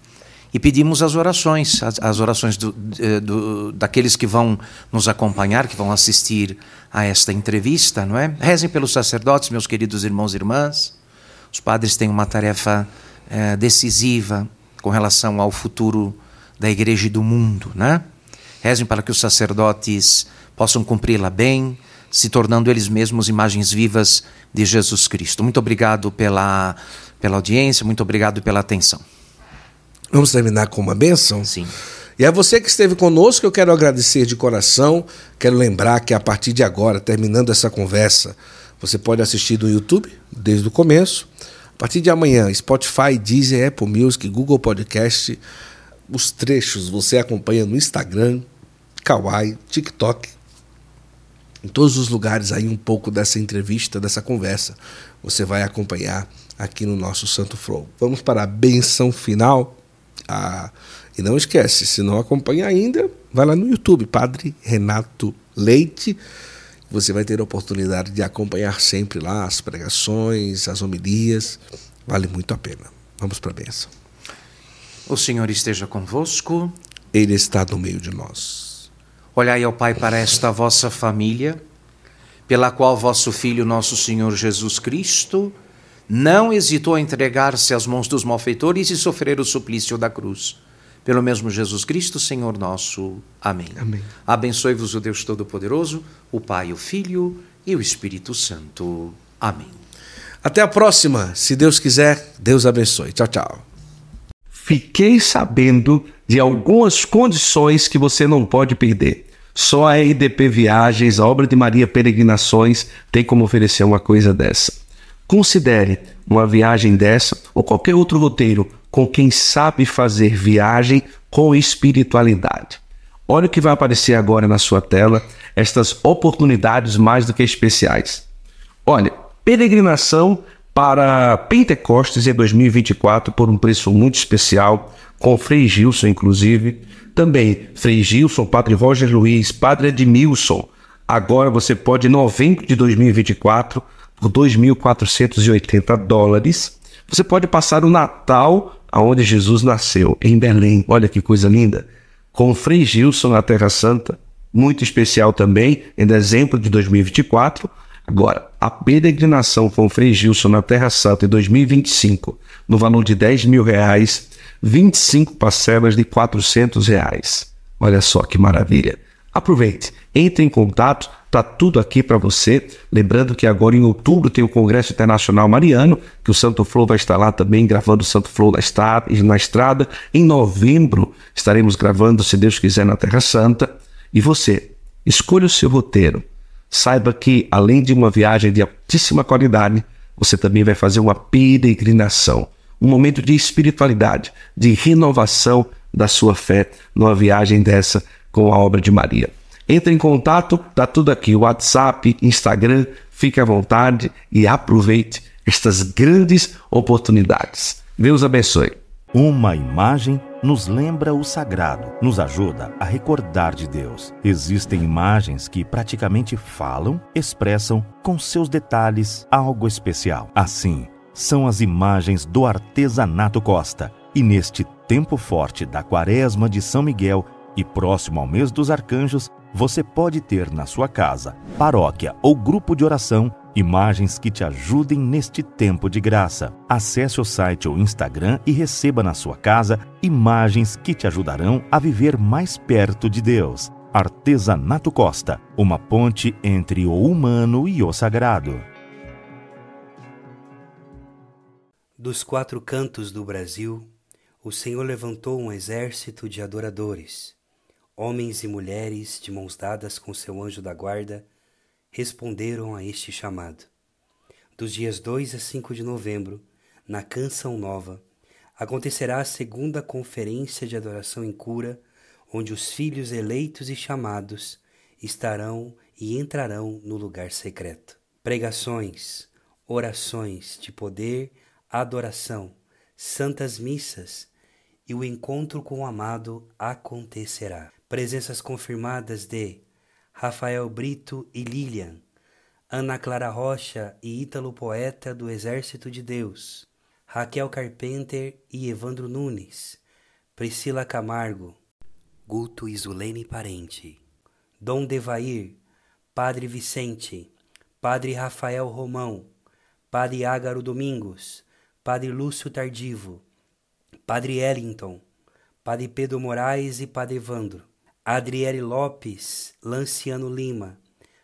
E pedimos as orações, as, as orações do, do, daqueles que vão nos acompanhar, que vão assistir a esta entrevista, não é? Rezem pelos sacerdotes, meus queridos irmãos e irmãs. Os padres têm uma tarefa é, decisiva com relação ao futuro da igreja e do mundo, né? Rezem para que os sacerdotes possam cumpri-la bem, se tornando eles mesmos imagens vivas de Jesus Cristo. Muito obrigado pela, pela audiência, muito obrigado pela atenção. Vamos terminar com uma bênção? Sim. E a você que esteve conosco, eu quero agradecer de coração. Quero lembrar que a partir de agora, terminando essa conversa, você pode assistir no YouTube desde o começo. A partir de amanhã, Spotify, Deezer, Apple Music, Google Podcast. Os trechos você acompanha no Instagram, Kawaii, TikTok. Em todos os lugares aí um pouco dessa entrevista, dessa conversa, você vai acompanhar aqui no nosso Santo Flow. Vamos para a benção final. Ah, e não esquece, se não acompanha ainda, vai lá no YouTube, Padre Renato Leite. Você vai ter a oportunidade de acompanhar sempre lá as pregações, as homilias. Vale muito a pena. Vamos para a benção. O Senhor esteja convosco. Ele está no meio de nós. Olhai ao Pai para esta vossa família, pela qual vosso Filho, nosso Senhor Jesus Cristo, não hesitou a entregar-se às mãos dos malfeitores e sofrer o suplício da cruz. Pelo mesmo Jesus Cristo, Senhor nosso. Amém. Amém. Abençoe-vos o Deus Todo-Poderoso, o Pai, o Filho e o Espírito Santo. Amém. Até a próxima. Se Deus quiser, Deus abençoe. Tchau, tchau. Fiquei sabendo de algumas condições que você não pode perder. Só a RDP Viagens, a obra de Maria Peregrinações, tem como oferecer uma coisa dessa. Considere uma viagem dessa ou qualquer outro roteiro com quem sabe fazer viagem com espiritualidade. Olha o que vai aparecer agora na sua tela, estas oportunidades mais do que especiais. Olha, peregrinação para Pentecostes em 2024 por um preço muito especial, com Frei Gilson, inclusive. Também Frei Gilson, Padre Roger Luiz, Padre Edmilson. Agora você pode, em novembro de 2024, por 2.480 dólares, você pode passar o Natal aonde Jesus nasceu, em Belém. Olha que coisa linda. Com Frei Gilson na Terra Santa, muito especial também, em dezembro de 2024. Agora, a peregrinação com Frei Gilson na Terra Santa em 2025, no valor de 10 mil reais, 25 parcelas de 400 reais. Olha só que maravilha. Aproveite, entre em contato, tá tudo aqui para você. Lembrando que agora em outubro tem o Congresso Internacional Mariano, que o Santo Flow vai estar lá também gravando o Santo Flow na estrada. Em novembro estaremos gravando, se Deus quiser, na Terra Santa. E você, escolha o seu roteiro. Saiba que, além de uma viagem de altíssima qualidade, você também vai fazer uma peregrinação, um momento de espiritualidade, de renovação da sua fé numa viagem dessa com a obra de Maria. Entre em contato, tá tudo aqui, WhatsApp, Instagram, fique à vontade e aproveite estas grandes oportunidades. Deus abençoe. Uma imagem nos lembra o sagrado, nos ajuda a recordar de Deus. Existem imagens que praticamente falam, expressam com seus detalhes algo especial. Assim, são as imagens do artesanato Costa. E neste tempo forte da Quaresma de São Miguel, e próximo ao mês dos arcanjos, você pode ter na sua casa, paróquia ou grupo de oração imagens que te ajudem neste tempo de graça. Acesse o site ou Instagram e receba na sua casa imagens que te ajudarão a viver mais perto de Deus. Artesanato Costa, uma ponte entre o humano e o sagrado. Dos quatro cantos do Brasil, o Senhor levantou um exército de adoradores Homens e mulheres, de mãos dadas com seu anjo da guarda, responderam a este chamado. Dos dias 2 a 5 de novembro, na Canção Nova, acontecerá a segunda conferência de adoração em cura, onde os filhos eleitos e chamados estarão e entrarão no lugar secreto. Pregações, orações de poder, adoração, santas missas e o encontro com o amado acontecerá. Presenças confirmadas de Rafael Brito e Lilian, Ana Clara Rocha e Ítalo Poeta do Exército de Deus, Raquel Carpenter e Evandro Nunes, Priscila Camargo, Guto Isulene Parente, Dom Devair, Padre Vicente, Padre Rafael Romão, Padre Ágaro Domingos, Padre Lúcio Tardivo, Padre Ellington, Padre Pedro Moraes e Padre Evandro, Adriele Lopes, Lanciano Lima,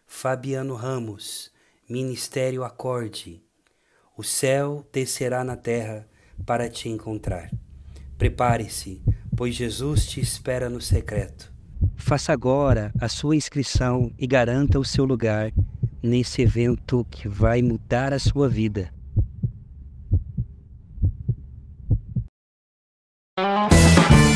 Fabiano Ramos, Ministério Acorde. O céu descerá na terra para te encontrar. Prepare-se, pois Jesus te espera no secreto. Faça agora a sua inscrição e garanta o seu lugar nesse evento que vai mudar a sua vida. Música